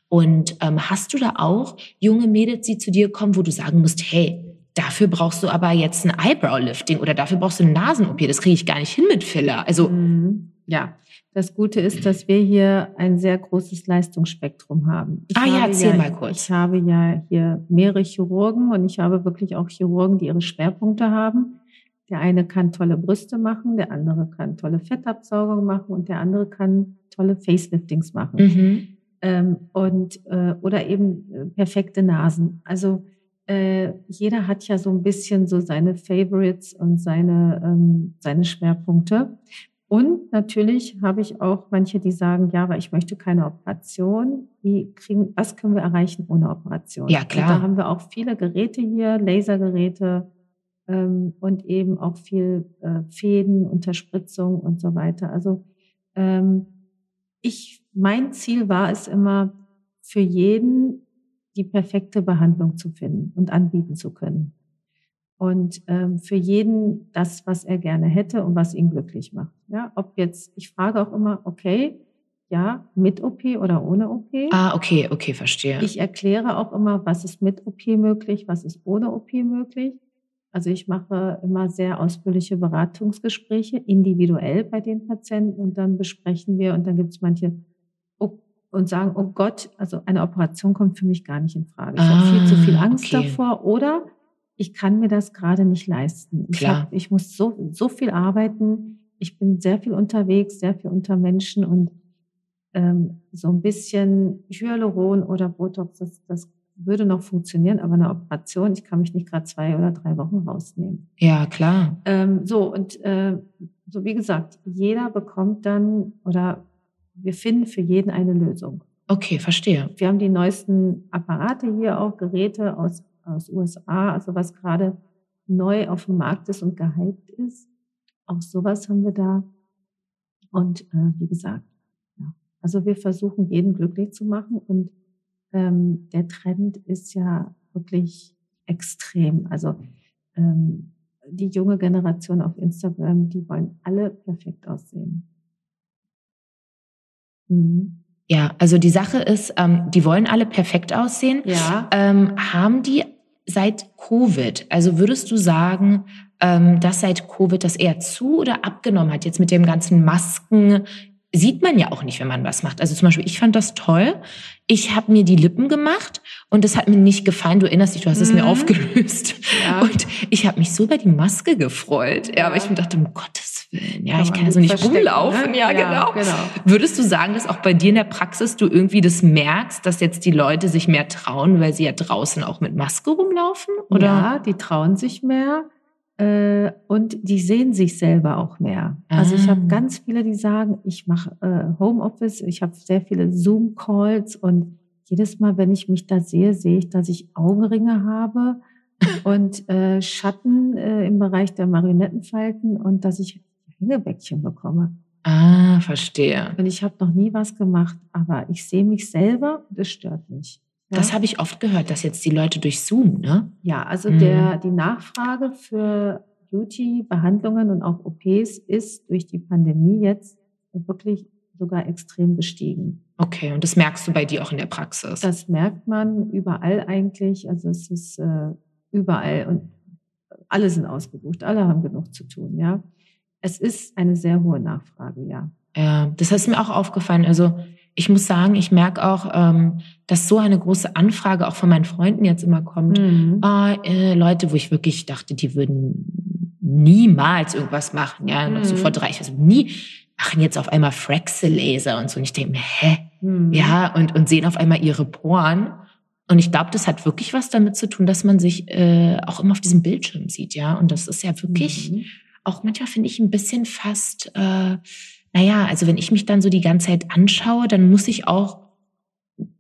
Und ähm, hast du da auch junge Mädels, die zu dir kommen, wo du sagen musst, hey, dafür brauchst du aber jetzt ein Eyebrow-Lifting oder dafür brauchst du eine Nasen-OP, das kriege ich gar nicht hin mit Filler. Also mhm. ja, das Gute ist, dass wir hier ein sehr großes Leistungsspektrum haben. Ich ah ja, erzähl ja, mal kurz. Ich habe ja hier mehrere Chirurgen und ich habe wirklich auch Chirurgen, die ihre Schwerpunkte haben. Der eine kann tolle Brüste machen, der andere kann tolle Fettabsaugung machen und der andere kann tolle Faceliftings machen. Mhm. Ähm, und, äh, oder eben äh, perfekte Nasen. Also äh, jeder hat ja so ein bisschen so seine Favorites und seine, ähm, seine Schwerpunkte. Und natürlich habe ich auch manche, die sagen, ja, aber ich möchte keine Operation. Wie kriegen, was können wir erreichen ohne Operation? Ja, klar. Und da haben wir auch viele Geräte hier, Lasergeräte, ähm, und eben auch viel äh, Fäden, Unterspritzung und so weiter. Also ähm, ich, mein Ziel war es immer, für jeden die perfekte Behandlung zu finden und anbieten zu können. Und ähm, für jeden das, was er gerne hätte und was ihn glücklich macht. Ja, ob jetzt, ich frage auch immer, okay, ja, mit OP oder ohne OP. Ah, okay, okay, verstehe. Ich erkläre auch immer, was ist mit OP möglich, was ist ohne OP möglich. Also ich mache immer sehr ausführliche Beratungsgespräche, individuell bei den Patienten und dann besprechen wir und dann gibt es manche oh, und sagen, oh Gott, also eine Operation kommt für mich gar nicht in Frage. Ich ah, habe viel zu viel ah, Angst okay. davor oder ich kann mir das gerade nicht leisten. Ich, hab, ich muss so, so viel arbeiten. Ich bin sehr viel unterwegs, sehr viel unter Menschen und ähm, so ein bisschen Hyaluron oder Botox, das, das würde noch funktionieren, aber eine Operation, ich kann mich nicht gerade zwei oder drei Wochen rausnehmen. Ja, klar. Ähm, so, und äh, so wie gesagt, jeder bekommt dann oder wir finden für jeden eine Lösung. Okay, verstehe. Wir haben die neuesten Apparate hier auch, Geräte aus, aus USA, also was gerade neu auf dem Markt ist und gehypt ist. Auch sowas haben wir da. Und äh, wie gesagt, ja. also wir versuchen jeden glücklich zu machen und ähm, der Trend ist ja wirklich extrem. Also ähm, die junge Generation auf Instagram, die wollen alle perfekt aussehen. Mhm. Ja, also die Sache ist, ähm, die wollen alle perfekt aussehen. Ja. Ähm, haben die seit Covid, also würdest du sagen, ähm, dass seit Covid das eher zu oder abgenommen hat, jetzt mit dem ganzen Masken, sieht man ja auch nicht, wenn man was macht. Also zum Beispiel, ich fand das toll. Ich habe mir die Lippen gemacht und das hat mir nicht gefallen. Du erinnerst dich, du hast mhm. es mir mhm. aufgelöst. Ja. Und ich habe mich so über die Maske gefreut. Ja, ja aber ich mir dachte, um Gottes Willen, ja, kann ich kann also nicht rumlaufen. Ne? Ja, ja genau. genau. Würdest du sagen, dass auch bei dir in der Praxis du irgendwie das merkst, dass jetzt die Leute sich mehr trauen, weil sie ja draußen auch mit Maske rumlaufen? Oder? Ja, die trauen sich mehr. Äh, und die sehen sich selber auch mehr. Also ich habe Ah. ganz viele, die sagen, ich mache äh, Homeoffice, ich habe sehr viele Zoom-Calls und jedes Mal, wenn ich mich da sehe, sehe ich, dass ich Augenringe habe [laughs] und äh, Schatten äh, im Bereich der Marionettenfalten und dass ich Hängebäckchen bekomme. Ah, verstehe. Und ich habe noch nie was gemacht, aber ich sehe mich selber und es stört mich. Ja? Das habe ich oft gehört, dass jetzt die Leute durch Zoom, ne? Ja, also Mhm. der, die Nachfrage für Beauty-Behandlungen und auch OPs ist durch die Pandemie jetzt wirklich sogar extrem gestiegen. Okay, und das merkst du bei dir auch in der Praxis. Das merkt man überall eigentlich. Also es ist äh, überall und alle sind ausgebucht, alle haben genug zu tun, ja. Es ist eine sehr hohe Nachfrage, ja. Ja, das ist mir auch aufgefallen. Also ich muss sagen, ich merke auch, ähm, dass so eine große Anfrage auch von meinen Freunden jetzt immer kommt. Mhm. Ah, äh, Leute, wo ich wirklich dachte, die würden niemals irgendwas machen, ja, noch so Mhm. vor drei, also nie, machen jetzt auf einmal Fraxe-Laser und so. Und ich denke mir, hä? Mhm. Ja, und, und sehen auf einmal ihre Poren. Und ich glaube, das hat wirklich was damit zu tun, dass man sich äh, auch immer auf diesem Bildschirm sieht, ja. Und das ist ja wirklich Mhm. auch manchmal finde ich ein bisschen fast, äh, naja, also wenn ich mich dann so die ganze Zeit anschaue, dann muss ich auch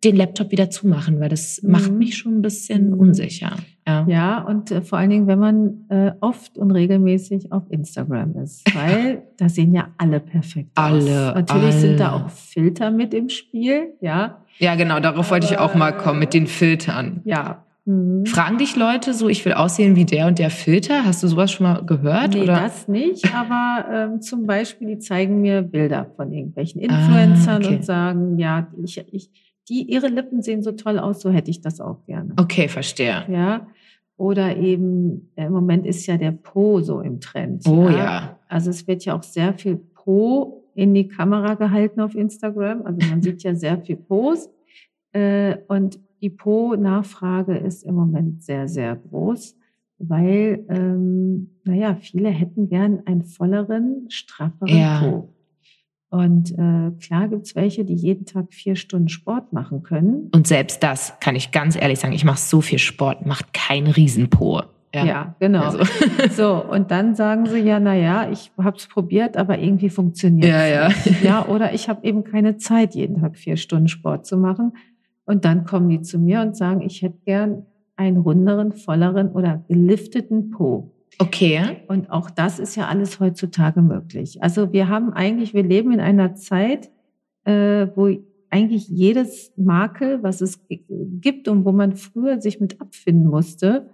den Laptop wieder zumachen, weil das Mhm. macht mich schon ein bisschen Mhm. unsicher. Ja. Ja, und äh, vor allen Dingen, wenn man äh, oft und regelmäßig auf Instagram ist, [laughs] weil da sehen ja alle perfekt aus. Alle, Natürlich sind da alle. auch Filter mit im Spiel, ja. ja, genau, darauf wollte ich auch mal kommen mit den Filtern. Ja. Mhm. Fragen dich Leute so, ich will aussehen wie der und der Filter? Hast du sowas schon mal gehört? Nee, oder? das nicht, [laughs] aber ähm, zum Beispiel, die zeigen mir Bilder von irgendwelchen Ah, Influencern okay. und sagen, ja, ich, ich, die, ihre Lippen sehen so toll aus, so hätte ich das auch gerne. Okay, verstehe. Ja. Oder eben, äh, im Moment ist ja der Po so im Trend. Oh ja. Also es wird ja auch sehr viel Po in die Kamera gehalten auf Instagram. Also man sieht ja sehr viel Pos. Äh, und die Po-Nachfrage ist im Moment sehr, sehr groß, weil, ähm, naja, viele hätten gern einen volleren, strafferen Ja. Po. Und äh, klar gibt's welche, die jeden Tag vier Stunden Sport machen können. Und selbst das kann ich ganz ehrlich sagen, ich mache so viel Sport, macht kein Riesenpo. Ja, genau. Also. [laughs] So, und dann sagen sie ja, na ja, ich habe es probiert, aber irgendwie funktioniert Ja, ja. nicht. Ja, oder ich habe eben keine Zeit, jeden Tag vier Stunden Sport zu machen. Und dann kommen die zu mir und sagen, ich hätte gern einen runderen, volleren oder gelifteten Po. Okay. Und auch das ist ja alles heutzutage möglich. Also wir haben eigentlich, wir leben in einer Zeit, äh, wo eigentlich jedes Makel, was es gibt und wo man früher sich mit abfinden musste,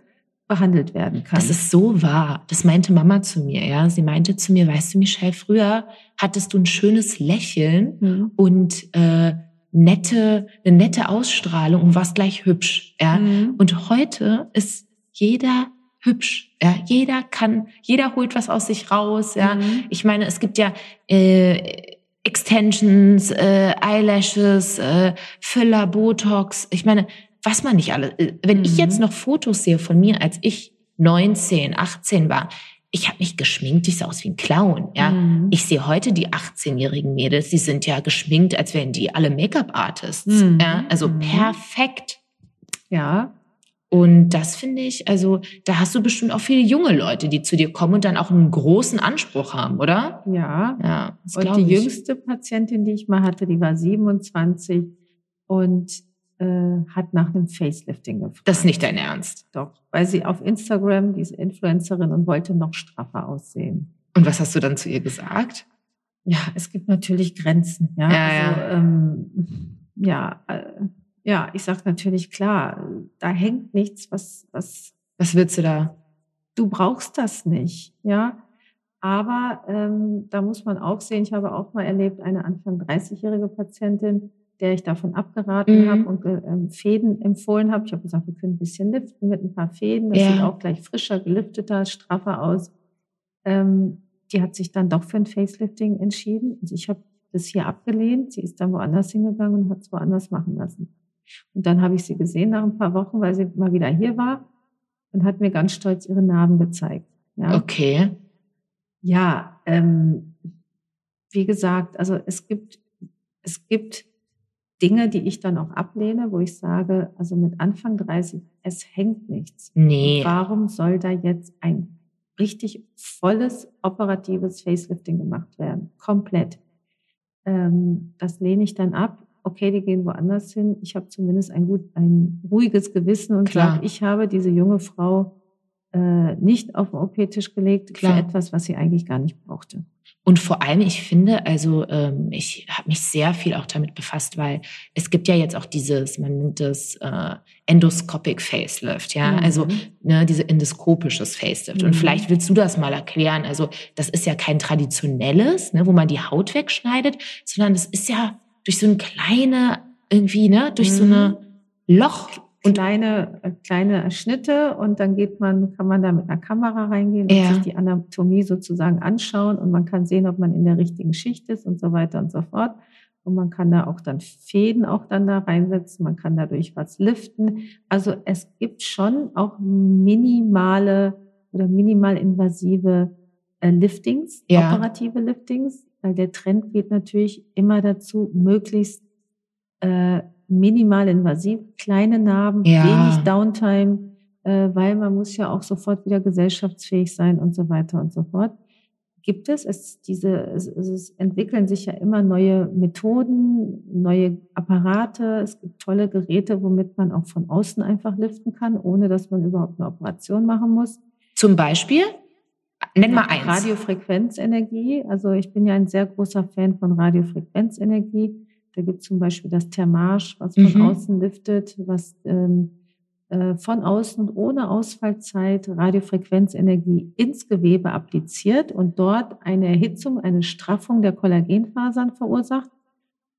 behandelt werden kann. Das ist so wahr. Das meinte Mama zu mir, ja. Sie meinte zu mir, weißt du, Michelle, früher hattest du ein schönes Lächeln Mhm. und äh, nette, eine nette Ausstrahlung und warst gleich hübsch, ja. Mhm. Und heute ist jeder hübsch, ja. Jeder kann, jeder holt was aus sich raus, ja. Mhm. Ich meine, es gibt ja äh, Extensions, äh, Eyelashes, äh, Filler, Botox. Ich meine, was man nicht alle. äh, Wenn ich Mhm. jetzt noch Fotos sehe von mir, als ich 19, 18 war, ich habe mich geschminkt, ich sah aus wie ein Clown. Ja, Mhm. ich sehe heute die 18-jährigen Mädels, die sind ja geschminkt, als wären die alle Make-up-Artists. Mhm. Ja, also Mhm. perfekt. Ja, Und das finde ich, also da hast du bestimmt auch viele junge Leute, die zu dir kommen und dann auch einen großen Anspruch haben, oder? ja. Ja, Und die ich. jüngste Patientin, die ich mal hatte, die war 27 und äh, hat nach einem Facelifting gefragt. Das ist nicht dein Ernst. Doch, weil sie auf Instagram, diese Influencerin, und wollte noch straffer aussehen. Und was hast du dann zu ihr gesagt? Ja, es gibt natürlich Grenzen. Ja, Ja, also, Ähm, ja, äh, ja, ich sag natürlich klar, da hängt nichts, was, was Was willst du da? du brauchst das nicht, ja. Aber ähm, da muss man auch sehen, ich habe auch mal erlebt, eine Anfang 30-jährige Patientin, der ich davon abgeraten Mhm. habe und äh, ähm, Fäden empfohlen habe. Ich habe gesagt, wir können ein bisschen liften mit ein paar Fäden. Das Ja. sieht auch gleich frischer, gelifteter, straffer aus. Ähm, die hat sich dann doch für ein Facelifting entschieden. Also ich habe das hier abgelehnt. Sie ist dann woanders hingegangen und hat es woanders machen lassen. Und dann habe ich sie gesehen nach ein paar Wochen, weil sie mal wieder hier war und hat mir ganz stolz ihre Narben gezeigt. Ja, Okay. ja ähm, wie gesagt, also es gibt, es gibt Dinge, die ich dann auch ablehne, wo ich sage, also mit Anfang 30, es hängt nichts. Nee. Warum soll da jetzt ein richtig volles operatives Facelifting gemacht werden. Komplett. Ähm, das lehne ich dann ab. Okay, die gehen woanders hin. Ich habe zumindest ein gut, ein ruhiges Gewissen und sage, ich habe diese junge Frau äh, nicht auf den OP-Tisch gelegt Klar. für etwas, was sie eigentlich gar nicht brauchte. Und vor allem, ich finde, also ähm, ich habe mich sehr viel auch damit befasst, weil es gibt ja jetzt auch dieses, man nennt das äh, Endoscopic Facelift, ja, mhm. also ne, diese endoskopisches Facelift. Mhm. Und vielleicht willst du das mal erklären. Also das ist ja kein traditionelles, ne, wo man die Haut wegschneidet, sondern das ist ja durch so ein kleine irgendwie, ne, durch mhm. so eine Loch und kleine, äh, kleine Schnitte und dann geht man, kann man da mit einer Kamera reingehen und ja. sich die Anatomie sozusagen anschauen und man kann sehen, ob man in der richtigen Schicht ist und so weiter und so fort. Und man kann da auch dann Fäden auch dann da reinsetzen, man kann dadurch was liften. Also es gibt schon auch minimale oder minimal invasive äh, Liftings, ja. operative Liftings, weil der Trend geht natürlich immer dazu, möglichst äh, minimal invasiv, kleine Narben, ja. wenig Downtime, äh, weil man muss ja auch sofort wieder gesellschaftsfähig sein und so weiter und so fort. Gibt es, es, diese, es, es entwickeln sich ja immer neue Methoden, neue Apparate. Es gibt tolle Geräte, womit man auch von außen einfach liften kann, ohne dass man überhaupt eine Operation machen muss. Zum Beispiel? Nenn mal eins. Radiofrequenzenergie. Also ich bin ja ein sehr großer Fan von Radiofrequenzenergie. Da gibt es zum Beispiel das Thermarsch, was von mhm. außen liftet, was ähm, äh, von außen und ohne Ausfallzeit Radiofrequenzenergie ins Gewebe appliziert und dort eine Erhitzung, eine Straffung der Kollagenfasern verursacht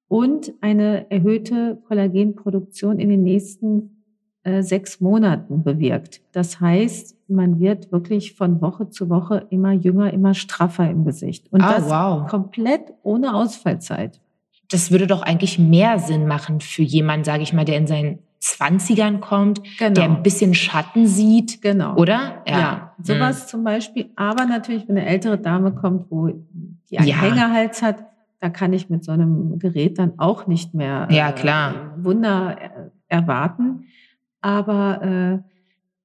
und eine erhöhte Kollagenproduktion in den nächsten äh, sechs Monaten bewirkt. Das heißt, man wird wirklich von Woche zu Woche immer jünger, immer straffer im Gesicht. Und ah, das wow. komplett ohne Ausfallzeit das würde doch eigentlich mehr Sinn machen für jemanden, sage ich mal, der in seinen Zwanzigern kommt, genau. der ein bisschen Schatten sieht, genau. oder? Ja, ja sowas hm. zum Beispiel. Aber natürlich, wenn eine ältere Dame kommt, wo die einen ja. Hängerhals hat, da kann ich mit so einem Gerät dann auch nicht mehr ja, klar. Äh, Wunder erwarten. Aber äh,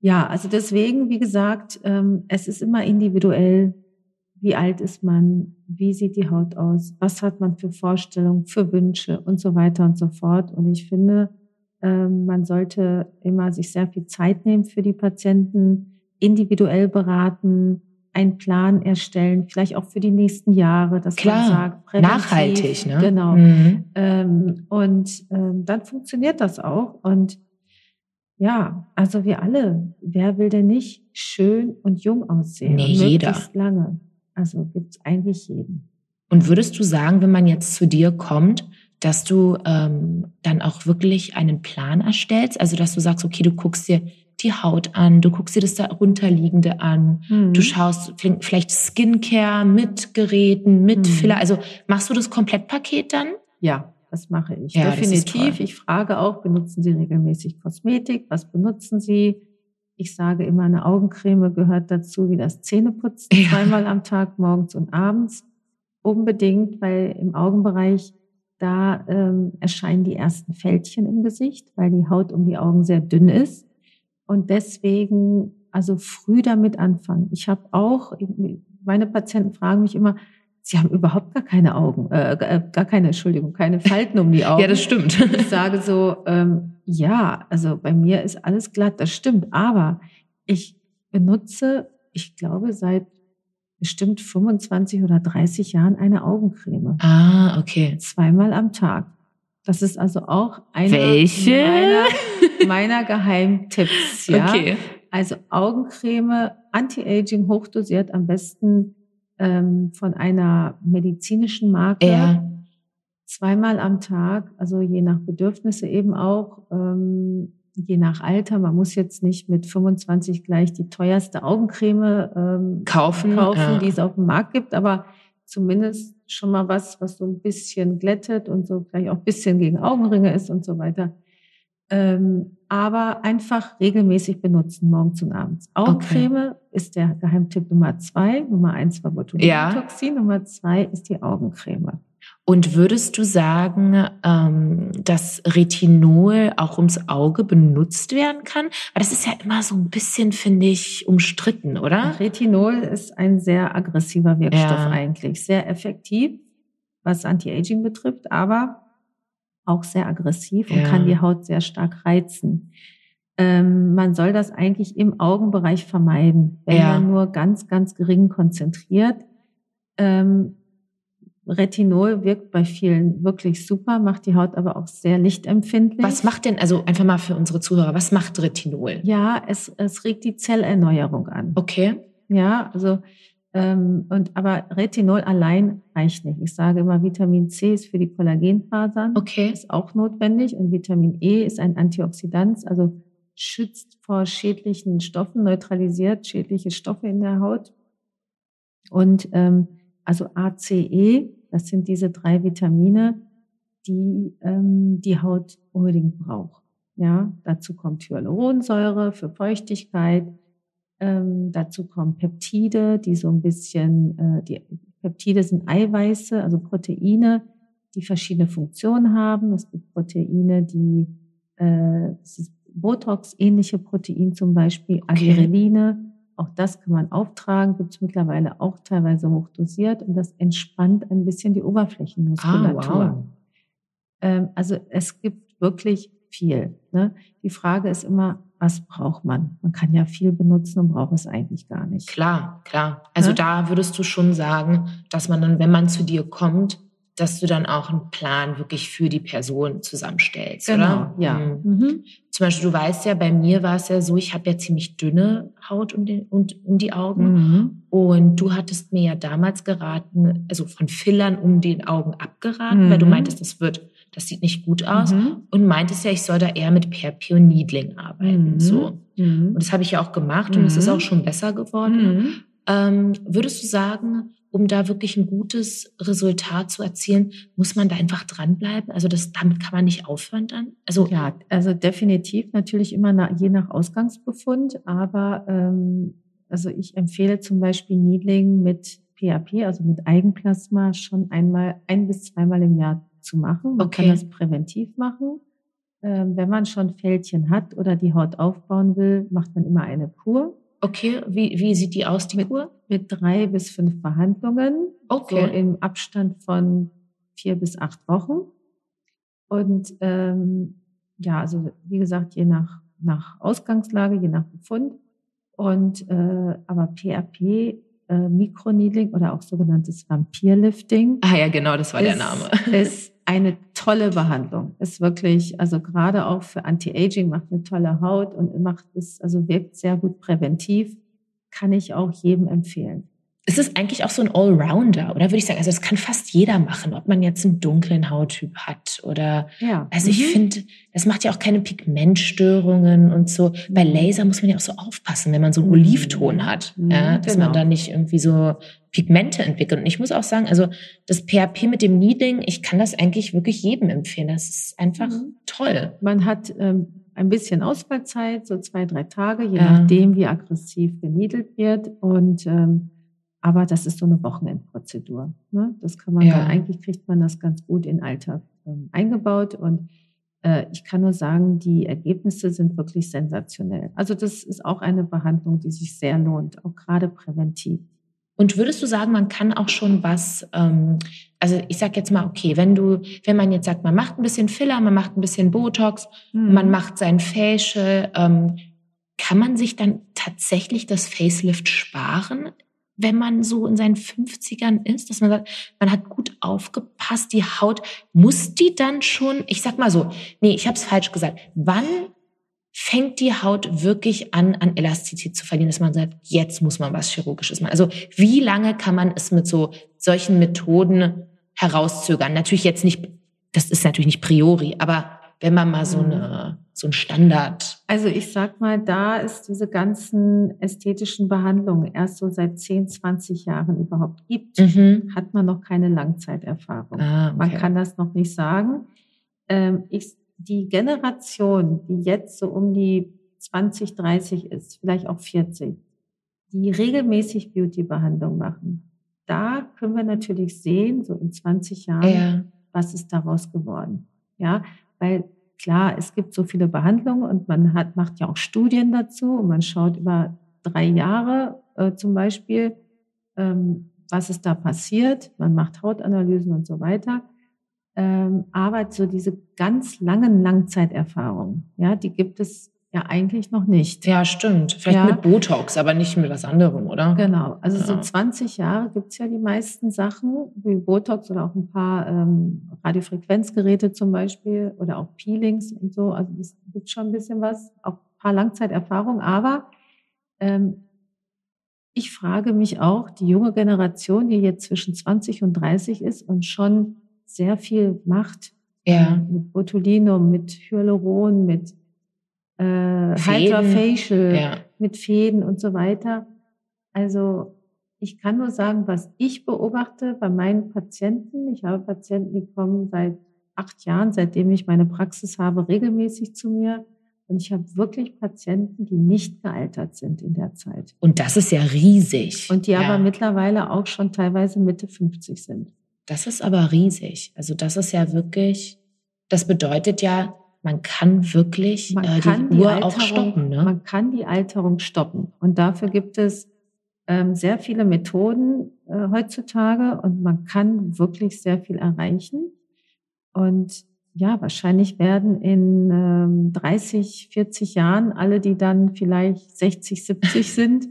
ja, also deswegen, wie gesagt, ähm, es ist immer individuell, wie alt ist man, wie sieht die Haut aus, was hat man für Vorstellungen, für Wünsche und so weiter und so fort. Und ich finde, ähm, man sollte immer sich sehr viel Zeit nehmen für die Patienten, individuell beraten, einen Plan erstellen, vielleicht auch für die nächsten Jahre, dass Klar, man sagt, präventiv, nachhaltig, ne? Genau. Mhm. Ähm, und ähm, dann funktioniert das auch. Und ja, also wir alle, wer will denn nicht schön und jung aussehen? Nee, jeder. lange. Also gibt es eigentlich jeden. Und würdest du sagen, wenn man jetzt zu dir kommt, dass du ähm, dann auch wirklich einen Plan erstellst? Also dass du sagst, okay, du guckst dir die Haut an, du guckst dir das darunterliegende an, mhm. du schaust vielleicht Skincare mit Geräten, mit mhm. Filler. Also machst du das Komplettpaket dann? Ja, das mache ich. Ja, Definitiv. Ich frage auch, benutzen Sie regelmäßig Kosmetik? Was benutzen Sie? Ich sage immer, eine Augencreme gehört dazu wie das Zähneputzen ja. zweimal am Tag, morgens und abends. Unbedingt, weil im Augenbereich da ähm, erscheinen die ersten Fältchen im Gesicht, weil die Haut um die Augen sehr dünn ist. Und deswegen also früh damit anfangen. Ich habe auch, meine Patienten fragen mich immer, Sie haben überhaupt gar keine Augen, äh, äh, gar keine, Entschuldigung, keine Falten um die [laughs] Augen. ja, das stimmt. Ich sage so, ähm, ja, also bei mir ist alles glatt, das stimmt. Aber ich benutze, ich glaube, seit bestimmt 25 oder 30 Jahren eine Augencreme. Ah, okay. Zweimal am Tag. Das ist also auch einer Welche? Meiner, meiner Geheimtipps. Ja? Okay. Also Augencreme, Anti-Aging, hochdosiert, am besten ähm, von einer medizinischen Marke. Ja. Zweimal am Tag, also je nach Bedürfnisse eben auch, ähm, je nach Alter. Man muss jetzt nicht mit 25 gleich die teuerste Augencreme ähm, kaufen, kaufen ja. die es auf dem Markt gibt, aber zumindest schon mal was, was so ein bisschen glättet und so gleich auch ein bisschen gegen Augenringe ist und so weiter. Ähm, aber einfach regelmäßig benutzen, morgens und abends. Augencreme okay. ist der Geheimtipp Nummer zwei. Nummer eins war Botulinumtoxin, ja. Nummer zwei ist die Augencreme. Und würdest du sagen, ähm, dass Retinol auch ums Auge benutzt werden kann? Weil das ist ja immer so ein bisschen, finde ich, umstritten, oder? Retinol ist ein sehr aggressiver Wirkstoff ja. eigentlich, sehr effektiv, was Anti-Aging betrifft, aber auch sehr aggressiv ja. und kann die Haut sehr stark reizen. Ähm, man soll das eigentlich im Augenbereich vermeiden, wenn ja. man nur ganz, ganz gering konzentriert. Ähm, Retinol wirkt bei vielen wirklich super, macht die Haut aber auch sehr lichtempfindlich. Was macht denn, also einfach mal für unsere Zuhörer, was macht Retinol? Ja, es, es regt die Zellerneuerung an. Okay. Ja, also ähm, und aber Retinol allein reicht nicht. Ich sage immer, Vitamin C ist für die Kollagenfasern, okay. ist auch notwendig und Vitamin E ist ein Antioxidant, also schützt vor schädlichen Stoffen, neutralisiert schädliche Stoffe in der Haut. Und ähm, also ACE, das sind diese drei Vitamine, die ähm, die Haut unbedingt braucht. Ja, dazu kommt Hyaluronsäure für Feuchtigkeit. Ähm, dazu kommen Peptide, die so ein bisschen, äh, die Peptide sind Eiweiße, also Proteine, die verschiedene Funktionen haben. Es gibt Proteine, die äh, Botox-ähnliche Protein zum Beispiel, okay. Adrenaline auch das kann man auftragen, gibt es mittlerweile auch teilweise hochdosiert und das entspannt ein bisschen die Oberflächenmuskulatur. Ah, wow. ähm, also es gibt wirklich viel. Ne? Die Frage ist immer, was braucht man? Man kann ja viel benutzen und braucht es eigentlich gar nicht. Klar, klar. Also ja? da würdest du schon sagen, dass man dann, wenn man zu dir kommt, dass du dann auch einen Plan wirklich für die Person zusammenstellst, genau, oder? Ja. Mhm. Mhm. Zum Beispiel, du weißt ja, bei mir war es ja so, ich habe ja ziemlich dünne Haut um, den, um, um die Augen. Mhm. Und du hattest mir ja damals geraten, also von Fillern um den Augen abgeraten, weil du mhm. meintest, das wird, das sieht nicht gut aus. Mhm. Und meintest ja, ich soll da eher mit PRP und Needling arbeiten. Mhm. So. Und das habe ich ja auch gemacht und es ist auch schon besser geworden. Ähm, würdest du sagen, um da wirklich ein gutes Resultat zu erzielen, muss man da einfach dranbleiben? Also das, damit kann man nicht aufhören dann? Also ja, also definitiv natürlich immer nach, je nach Ausgangsbefund, aber ähm, also ich empfehle zum Beispiel Needling mit PAP, also mit Eigenplasma, schon einmal ein bis zweimal im Jahr zu machen. Man okay. kann das präventiv machen. Ähm, wenn man schon Fältchen hat oder die Haut aufbauen will, macht man immer eine Kur. Okay, wie, wie sieht die aus, die mit, Kur? Mit drei bis fünf Behandlungen. Okay. So im Abstand von vier bis acht Wochen. Und ähm, ja, also wie gesagt, je nach, nach Ausgangslage, je nach Befund. Und äh, aber PRP, äh, Mikroneedling oder auch sogenanntes Vampirlifting. Ah ja, genau, das war ist, der Name. Ist eine tolle Behandlung. Ist wirklich, also gerade auch für Anti-Aging macht eine tolle Haut und macht es, also wirkt sehr gut präventiv. Kann ich auch jedem empfehlen es ist eigentlich auch so ein Allrounder, oder würde ich sagen? Also das kann fast jeder machen, ob man jetzt einen dunklen Hauttyp hat oder. Ja. Also ich mhm. finde, das macht ja auch keine Pigmentstörungen und so. Bei Laser muss man ja auch so aufpassen, wenn man so einen mhm. Olivton hat, mhm, ja, dass genau. man da nicht irgendwie so Pigmente entwickelt. Und ich muss auch sagen, also das PHP mit dem Needling, ich kann das eigentlich wirklich jedem empfehlen. Das ist einfach mhm. toll. Man hat ähm, ein bisschen Ausfallzeit, so zwei, drei Tage, je ja. nachdem, wie aggressiv geniedelt wird und ähm, aber das ist so eine Wochenendprozedur. Ne? Das kann man ja. dann, eigentlich kriegt man das ganz gut in Alltag ähm, eingebaut und äh, ich kann nur sagen, die Ergebnisse sind wirklich sensationell. Also das ist auch eine Behandlung, die sich sehr lohnt, auch gerade präventiv. Und würdest du sagen, man kann auch schon was, ähm, also ich sag jetzt mal, okay, wenn du, wenn man jetzt sagt, man macht ein bisschen Filler, man macht ein bisschen Botox, mhm. man macht sein Facial, ähm, kann man sich dann tatsächlich das Facelift sparen? wenn man so in seinen 50ern ist, dass man sagt, man hat gut aufgepasst, die Haut, muss die dann schon, ich sag mal so, nee, ich habe es falsch gesagt, wann fängt die Haut wirklich an, an Elastizität zu verlieren, dass man sagt, jetzt muss man was Chirurgisches machen. Also wie lange kann man es mit so solchen Methoden herauszögern? Natürlich jetzt nicht, das ist natürlich nicht priori, aber wenn man mal so mhm. eine so ein Standard. Also ich sag mal, da ist diese ganzen ästhetischen Behandlungen erst so seit 10, 20 Jahren überhaupt gibt, mhm. hat man noch keine Langzeiterfahrung. Ah, okay. Man kann das noch nicht sagen. Ähm, ich, die Generation, die jetzt so um die 20, 30 ist, vielleicht auch 40, die regelmäßig Beauty-Behandlung machen, da können wir natürlich sehen, so in 20 Jahren, Ja. was ist daraus geworden. Ja, weil klar, es gibt so viele Behandlungen und man hat, macht ja auch Studien dazu und man schaut über drei Jahre äh, zum Beispiel, ähm, was ist da passiert. Man macht Hautanalysen und so weiter. Ähm, aber so diese ganz langen Langzeiterfahrungen, ja, die gibt es ja eigentlich noch nicht. Ja, stimmt. Vielleicht Ja. mit Botox, aber nicht mit was anderem, oder? Genau, also so Ja. 20 Jahre gibt's ja die meisten Sachen, wie Botox oder auch ein paar ähm, Radiofrequenzgeräte zum Beispiel oder auch Peelings und so. Also es gibt schon ein bisschen was, auch ein paar Langzeiterfahrung. Aber ähm, ich frage mich auch, die junge Generation, die jetzt zwischen 20 und 30 ist und schon sehr viel macht, Ja. ähm, mit Botulinum, mit Hyaluron, mit äh, Hydrofacial, Ja. mit Fäden und so weiter. Also ich kann nur sagen, was ich beobachte bei meinen Patienten. Ich habe Patienten, die kommen seit acht Jahren, seitdem ich meine Praxis habe, regelmäßig zu mir. Und ich habe wirklich Patienten, die nicht gealtert sind in der Zeit. Und das ist ja riesig. Und die ja. aber mittlerweile auch schon teilweise Mitte 50 sind. Das ist aber riesig. Also das ist ja wirklich, das bedeutet ja, man kann wirklich Man äh, kann die die Uhr Alterung, auch stoppen. Ne? man kann die Alterung stoppen. Und dafür gibt es ähm, sehr viele Methoden äh, heutzutage und man kann wirklich sehr viel erreichen. Und ja, wahrscheinlich werden in ähm, 30, 40 Jahren alle, die dann vielleicht 60, 70 [laughs] sind,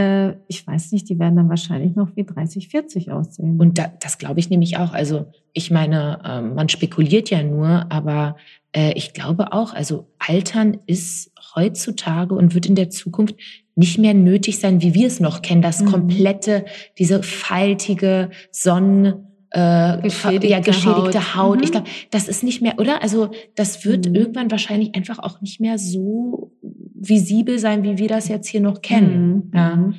äh, ich weiß nicht, die werden dann wahrscheinlich noch wie 30, 40 aussehen. Und da, das glaube ich nämlich auch. Also ich meine, ähm, man spekuliert ja nur, aber äh, ich glaube auch, also Altern ist heutzutage und wird in der Zukunft nicht mehr nötig sein, wie wir es noch kennen, das Mhm. komplette, diese faltige Sonnen äh, Geschädigte ja, geschädigte Haut. Haut. Mhm. Ich glaube, das ist nicht mehr, oder? Also das wird Mhm. irgendwann wahrscheinlich einfach auch nicht mehr so visibel sein, wie wir das jetzt hier noch kennen. Mhm. Ja. Mhm.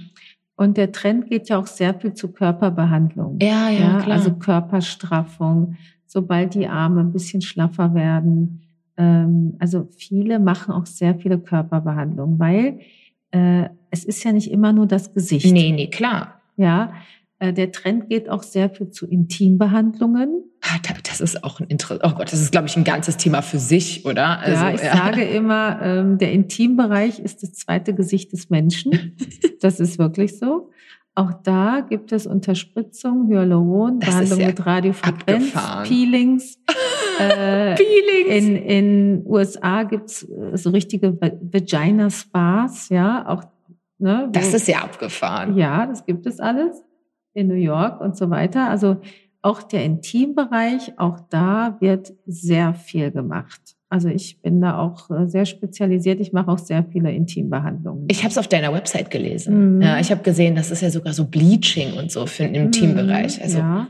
Und der Trend geht ja auch sehr viel zu Körperbehandlung. Ja, ja, klar. Also Körperstraffung, sobald die Arme ein bisschen schlaffer werden. Ähm, also viele machen auch sehr viele Körperbehandlungen, weil äh, es ist ja nicht immer nur das Gesicht. nee, nee, klar. Ja, der Trend geht auch sehr viel zu Intimbehandlungen. Ah, da- Das ist auch ein Interesse. Oh Gott, das ist, glaube ich, ein ganzes Thema für sich, oder? Also, ja, ich sage immer, ähm, der Intimbereich ist das zweite Gesicht des Menschen. [laughs] Das ist wirklich so. Auch da gibt es Unterspritzung, Hyaluron, Das Behandlung ja mit Radiofrequenz, abgefahren. Peelings. [laughs] äh, Peelings. in in USA gibt's äh, so richtige Va- Vagina-Spas, ja, auch ne, wo- Das ist ja abgefahren. ja, das gibt es alles in New York und so weiter. Also auch der Intimbereich, auch da wird sehr viel gemacht. Also ich bin da auch äh, sehr spezialisiert. Ich mache auch sehr viele Intimbehandlungen. Ich habe es auf deiner Website gelesen. Mhm. Ja, ich habe gesehen, das ist ja sogar so Bleaching und so für im Teambereich. Also ja.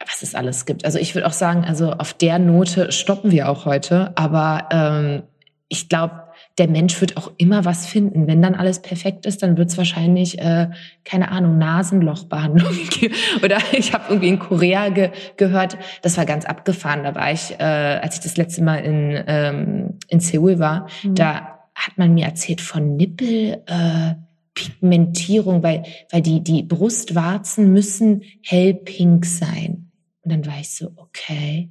was es alles gibt. Also ich würde auch sagen, also auf der Note stoppen wir auch heute. Aber ähm, ich glaube, der Mensch wird auch immer was finden. Wenn dann alles perfekt ist, dann wird es wahrscheinlich, äh, keine Ahnung, Nasenlochbehandlung [laughs] geben. Oder ich habe irgendwie in Korea ge gehört, das war ganz abgefahren. Da war ich, äh, als ich das letzte Mal in, ähm, in Seoul war, Mhm. da hat man mir erzählt von Nippel. Äh, Pigmentierung, weil, weil die, die Brustwarzen müssen hellpink sein. Und dann war ich so, okay,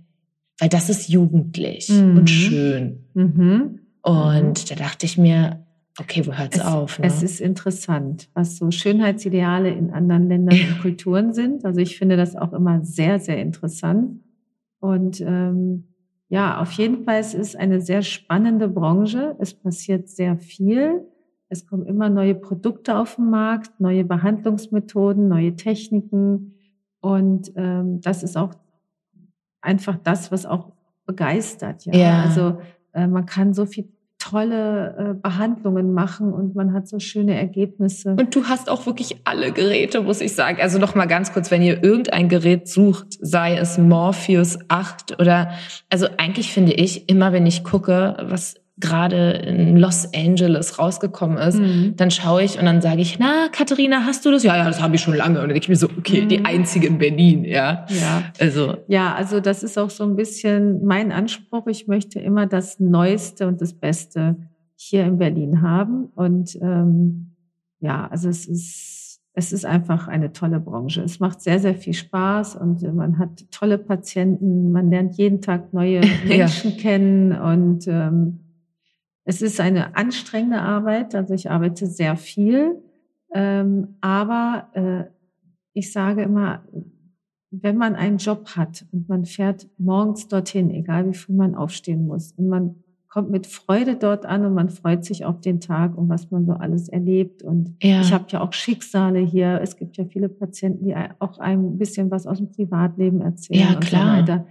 weil das ist jugendlich Mhm. und schön. Mhm. Und da dachte ich mir, okay, wo hört's Es, auf? Ne? es ist interessant, was so Schönheitsideale in anderen Ländern [laughs] und Kulturen sind. Also ich finde das auch immer sehr, sehr interessant. Und ähm, ja, auf jeden Fall es ist eine sehr spannende Branche. Es passiert sehr viel. Es kommen immer neue Produkte auf den Markt, neue Behandlungsmethoden, neue Techniken. Und ähm, das ist auch einfach das, was auch begeistert. Ja, Ja. also äh, man kann so viel tolle äh, Behandlungen machen und man hat so schöne Ergebnisse. Und du hast auch wirklich alle Geräte, muss ich sagen. Also noch mal ganz kurz, wenn ihr irgendein Gerät sucht, sei es Morpheus 8 oder, also eigentlich finde ich, immer wenn ich gucke, was gerade in Los Angeles rausgekommen ist, Mhm. dann schaue ich und dann sage ich, na, Katharina, hast du das? Ja, ja, das habe ich schon lange. Und dann denke ich mir so, okay, Mhm. die einzige in Berlin, ja. Ja. Also, Ja, also das ist auch so ein bisschen mein Anspruch. Ich möchte immer das Neueste und das Beste hier in Berlin haben. Und ähm, ja, also es ist es ist einfach eine tolle Branche. Es macht sehr, sehr viel Spaß und man hat tolle Patienten. Man lernt jeden Tag neue [laughs] Menschen ja. kennen und ähm, es ist eine anstrengende Arbeit. Also ich arbeite sehr viel, ähm, aber äh, ich sage immer, wenn man einen Job hat und man fährt morgens dorthin, egal wie früh man aufstehen muss, und man kommt mit Freude dort an und man freut sich auf den Tag und was man so alles erlebt. Und ja. ich habe ja auch Schicksale hier. Es gibt ja viele Patienten, die auch ein bisschen was aus dem Privatleben erzählen ja, und so weiter.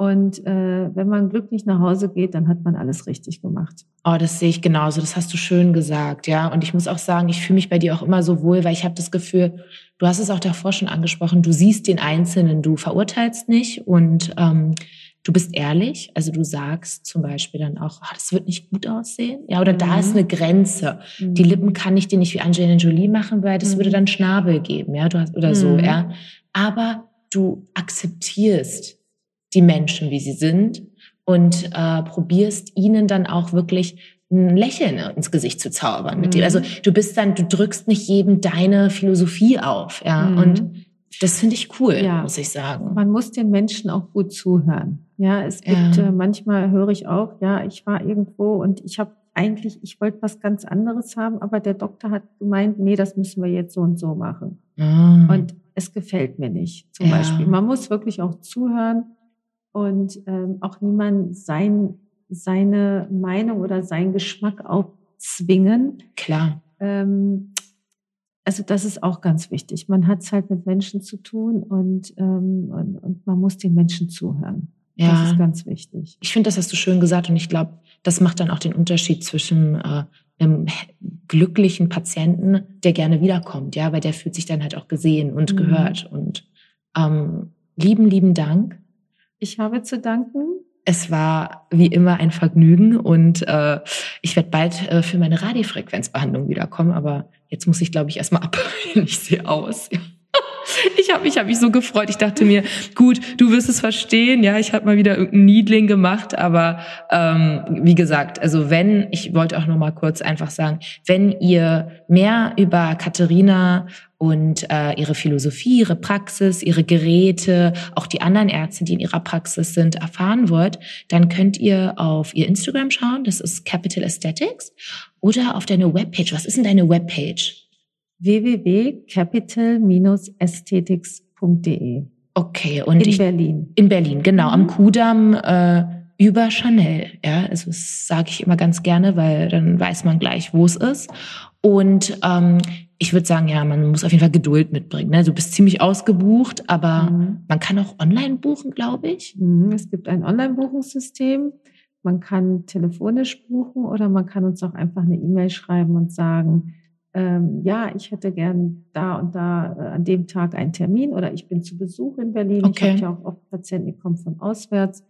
Und äh, wenn man glücklich nach Hause geht, dann hat man alles richtig gemacht. Oh, das sehe ich genauso. Das hast du schön gesagt, ja. Und ich muss auch sagen, ich fühle mich bei dir auch immer so wohl, weil ich habe das Gefühl, du hast es auch davor schon angesprochen, du siehst den Einzelnen, du verurteilst nicht und ähm, du bist ehrlich. Also du sagst zum Beispiel dann auch, oh, das wird nicht gut aussehen, ja. Oder mhm. da ist eine Grenze. Mhm. Die Lippen kann ich dir nicht wie Angelina Jolie machen, weil das mhm. würde dann Schnabel geben, ja. Du hast oder so, mhm. ja. Aber du akzeptierst die Menschen, wie sie sind und äh, probierst ihnen dann auch wirklich ein Lächeln ins Gesicht zu zaubern mhm. mit dir. Also du bist dann, du drückst nicht jedem deine Philosophie auf, ja. Mhm. Und das finde ich cool, ja. muss ich sagen. Man muss den Menschen auch gut zuhören. Ja, es gibt ja. äh, manchmal höre ich auch, ja, ich war irgendwo und ich habe eigentlich, ich wollte was ganz anderes haben, aber der Doktor hat gemeint, nee, das müssen wir jetzt so und so machen. Mhm. Und es gefällt mir nicht, zum ja. Beispiel. Man muss wirklich auch zuhören und ähm, auch niemand sein, seine Meinung oder seinen Geschmack aufzwingen. Klar. Ähm, also das ist auch ganz wichtig. Man hat es halt mit Menschen zu tun und, ähm, und, und man muss den Menschen zuhören. Ja. Das ist ganz wichtig. Ich finde, das hast du schön gesagt und ich glaube, das macht dann auch den Unterschied zwischen äh, einem glücklichen Patienten, der gerne wiederkommt, ja, weil der fühlt sich dann halt auch gesehen und mhm. gehört. Und ähm, lieben, lieben Dank ich habe zu danken. Es war wie immer ein Vergnügen und äh, ich werde bald äh, für meine Radiofrequenzbehandlung wiederkommen, aber jetzt muss ich, glaube ich, erstmal abhören. [laughs] Ich sehe aus. Ja. Ich habe mich, hab mich so gefreut. Ich dachte mir, gut, du wirst es verstehen. Ja, ich habe mal wieder irgendein Niedling gemacht, aber ähm, wie gesagt, also wenn, ich wollte auch noch mal kurz einfach sagen, wenn ihr mehr über Katharina und äh, ihre Philosophie, ihre Praxis, ihre Geräte, auch die anderen Ärzte, die in ihrer Praxis sind, erfahren wollt, dann könnt ihr auf ihr Instagram schauen. Das ist Capital Aesthetics oder auf deine Webpage. Was ist denn deine Webpage? www.capital-aesthetics.de. Okay, und in ich, Berlin. In Berlin, genau, mhm. am Kudamm äh, über Chanel. Ja, also das sage ich immer ganz gerne, weil dann weiß man gleich, wo es ist. Und ähm, ich würde sagen, ja, man muss auf jeden Fall Geduld mitbringen. Ne? Du bist ziemlich ausgebucht, aber mhm. man kann auch online buchen, glaube ich. Mhm. Es gibt ein Online-Buchungssystem. Man kann telefonisch buchen oder man kann uns auch einfach eine E-Mail schreiben und sagen, ähm, ja, ich hätte gern da und da äh, an dem Tag einen Termin oder ich bin zu Besuch in Berlin. Okay. Ich habe ja auch oft Patienten, die kommen von auswärts.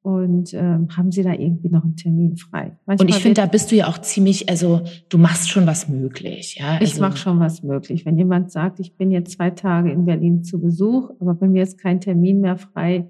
Und ähm, haben Sie da irgendwie noch einen Termin frei? Manchmal und ich finde, da bist du ja auch ziemlich, also du machst schon was möglich. Ja? Also ich mache schon was möglich. Wenn jemand sagt, ich bin jetzt zwei Tage in Berlin zu Besuch, aber bei mir ist kein Termin mehr frei,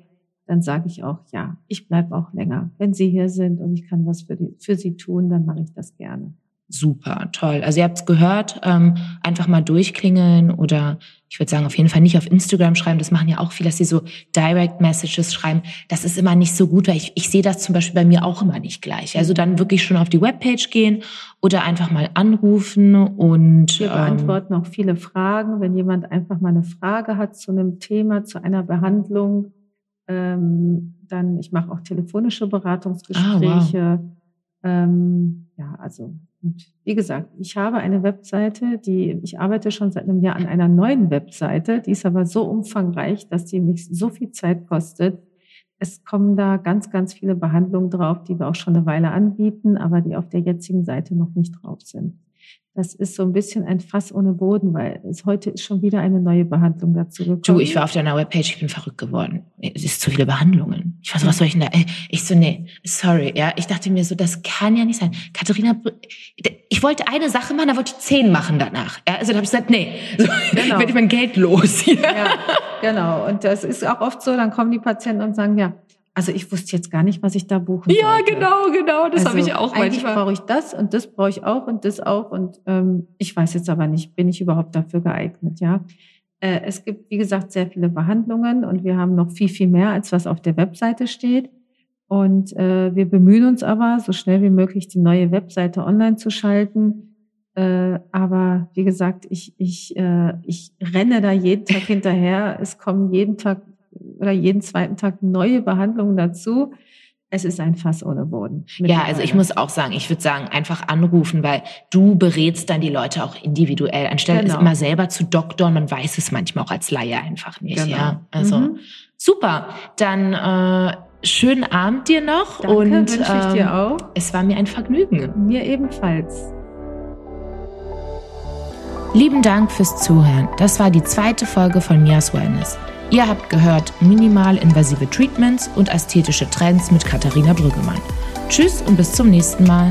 dann sage ich auch, ja, ich bleibe auch länger. Wenn Sie hier sind und ich kann was für, die, für Sie tun, dann mache ich das gerne super, toll. Also ihr habt es gehört, ähm, einfach mal durchklingeln oder ich würde sagen, auf jeden Fall nicht auf Instagram schreiben. Das machen ja auch viele, dass sie so Direct Messages schreiben. Das ist immer nicht so gut, weil ich, ich sehe das zum Beispiel bei mir auch immer nicht gleich. Also dann wirklich schon auf die Webpage gehen oder einfach mal anrufen und wir ähm, beantworten auch viele Fragen. Wenn jemand einfach mal eine Frage hat zu einem Thema, zu einer Behandlung, ähm, dann ich mache auch telefonische Beratungsgespräche. Ah, wow. ähm, ja, also und wie gesagt, ich habe eine Webseite, die, ich arbeite schon seit einem Jahr an einer neuen Webseite, die ist aber so umfangreich, dass die mich so viel Zeit kostet. Es kommen da ganz, ganz viele Behandlungen drauf, die wir auch schon eine Weile anbieten, aber die auf der jetzigen Seite noch nicht drauf sind das ist so ein bisschen ein Fass ohne Boden, weil es heute ist schon wieder eine neue Behandlung dazu gekommen. Du, ich war auf deiner Webpage, ich bin verrückt geworden. Es ist zu viele Behandlungen. Ich weiß, was soll ich denn da? Äh, ich so, nee, sorry, ja. Ich dachte mir so, das kann ja nicht sein. Katharina, ich wollte eine Sache machen, da wollte ich zehn machen danach. Ja, also da habe ich gesagt, nee, so, genau. [laughs] werde ich mein Geld los. [laughs] ja, genau. Und das ist auch oft so, dann kommen die Patienten und sagen, ja, also ich wusste jetzt gar nicht, was ich da buchen. Ja, genau, genau. Das also habe ich auch eigentlich manchmal. brauche ich das und das brauche ich auch und das auch. Und ähm, ich weiß jetzt aber nicht, bin ich überhaupt dafür geeignet, ja. Äh, es gibt, wie gesagt, sehr viele Behandlungen und wir haben noch viel, viel mehr, als was auf der Webseite steht. Und äh, wir bemühen uns aber, so schnell wie möglich die neue Webseite online zu schalten. Äh, aber wie gesagt, ich, ich, äh, ich renne da jeden Tag [laughs] hinterher. Es kommen jeden Tag oder jeden zweiten Tag neue Behandlungen dazu. Es ist ein Fass ohne Boden. Ja, also ich muss auch sagen, ich würde sagen, einfach anrufen, weil du berätst dann die Leute auch individuell, anstelle genau. es immer selber zu doktoren. Man weiß es manchmal auch als Laie einfach nicht. Genau. Ja, also mhm. super. Dann äh, schönen Abend dir noch Danke, und wünsche ich ähm, dir auch. Es war mir ein Vergnügen. Mir ebenfalls. Lieben Dank fürs Zuhören. Das war die zweite Folge von Mias Wellness. Ihr habt gehört minimal invasive Treatments und ästhetische Trends mit Katharina Brüggemann. Tschüss und bis zum nächsten Mal.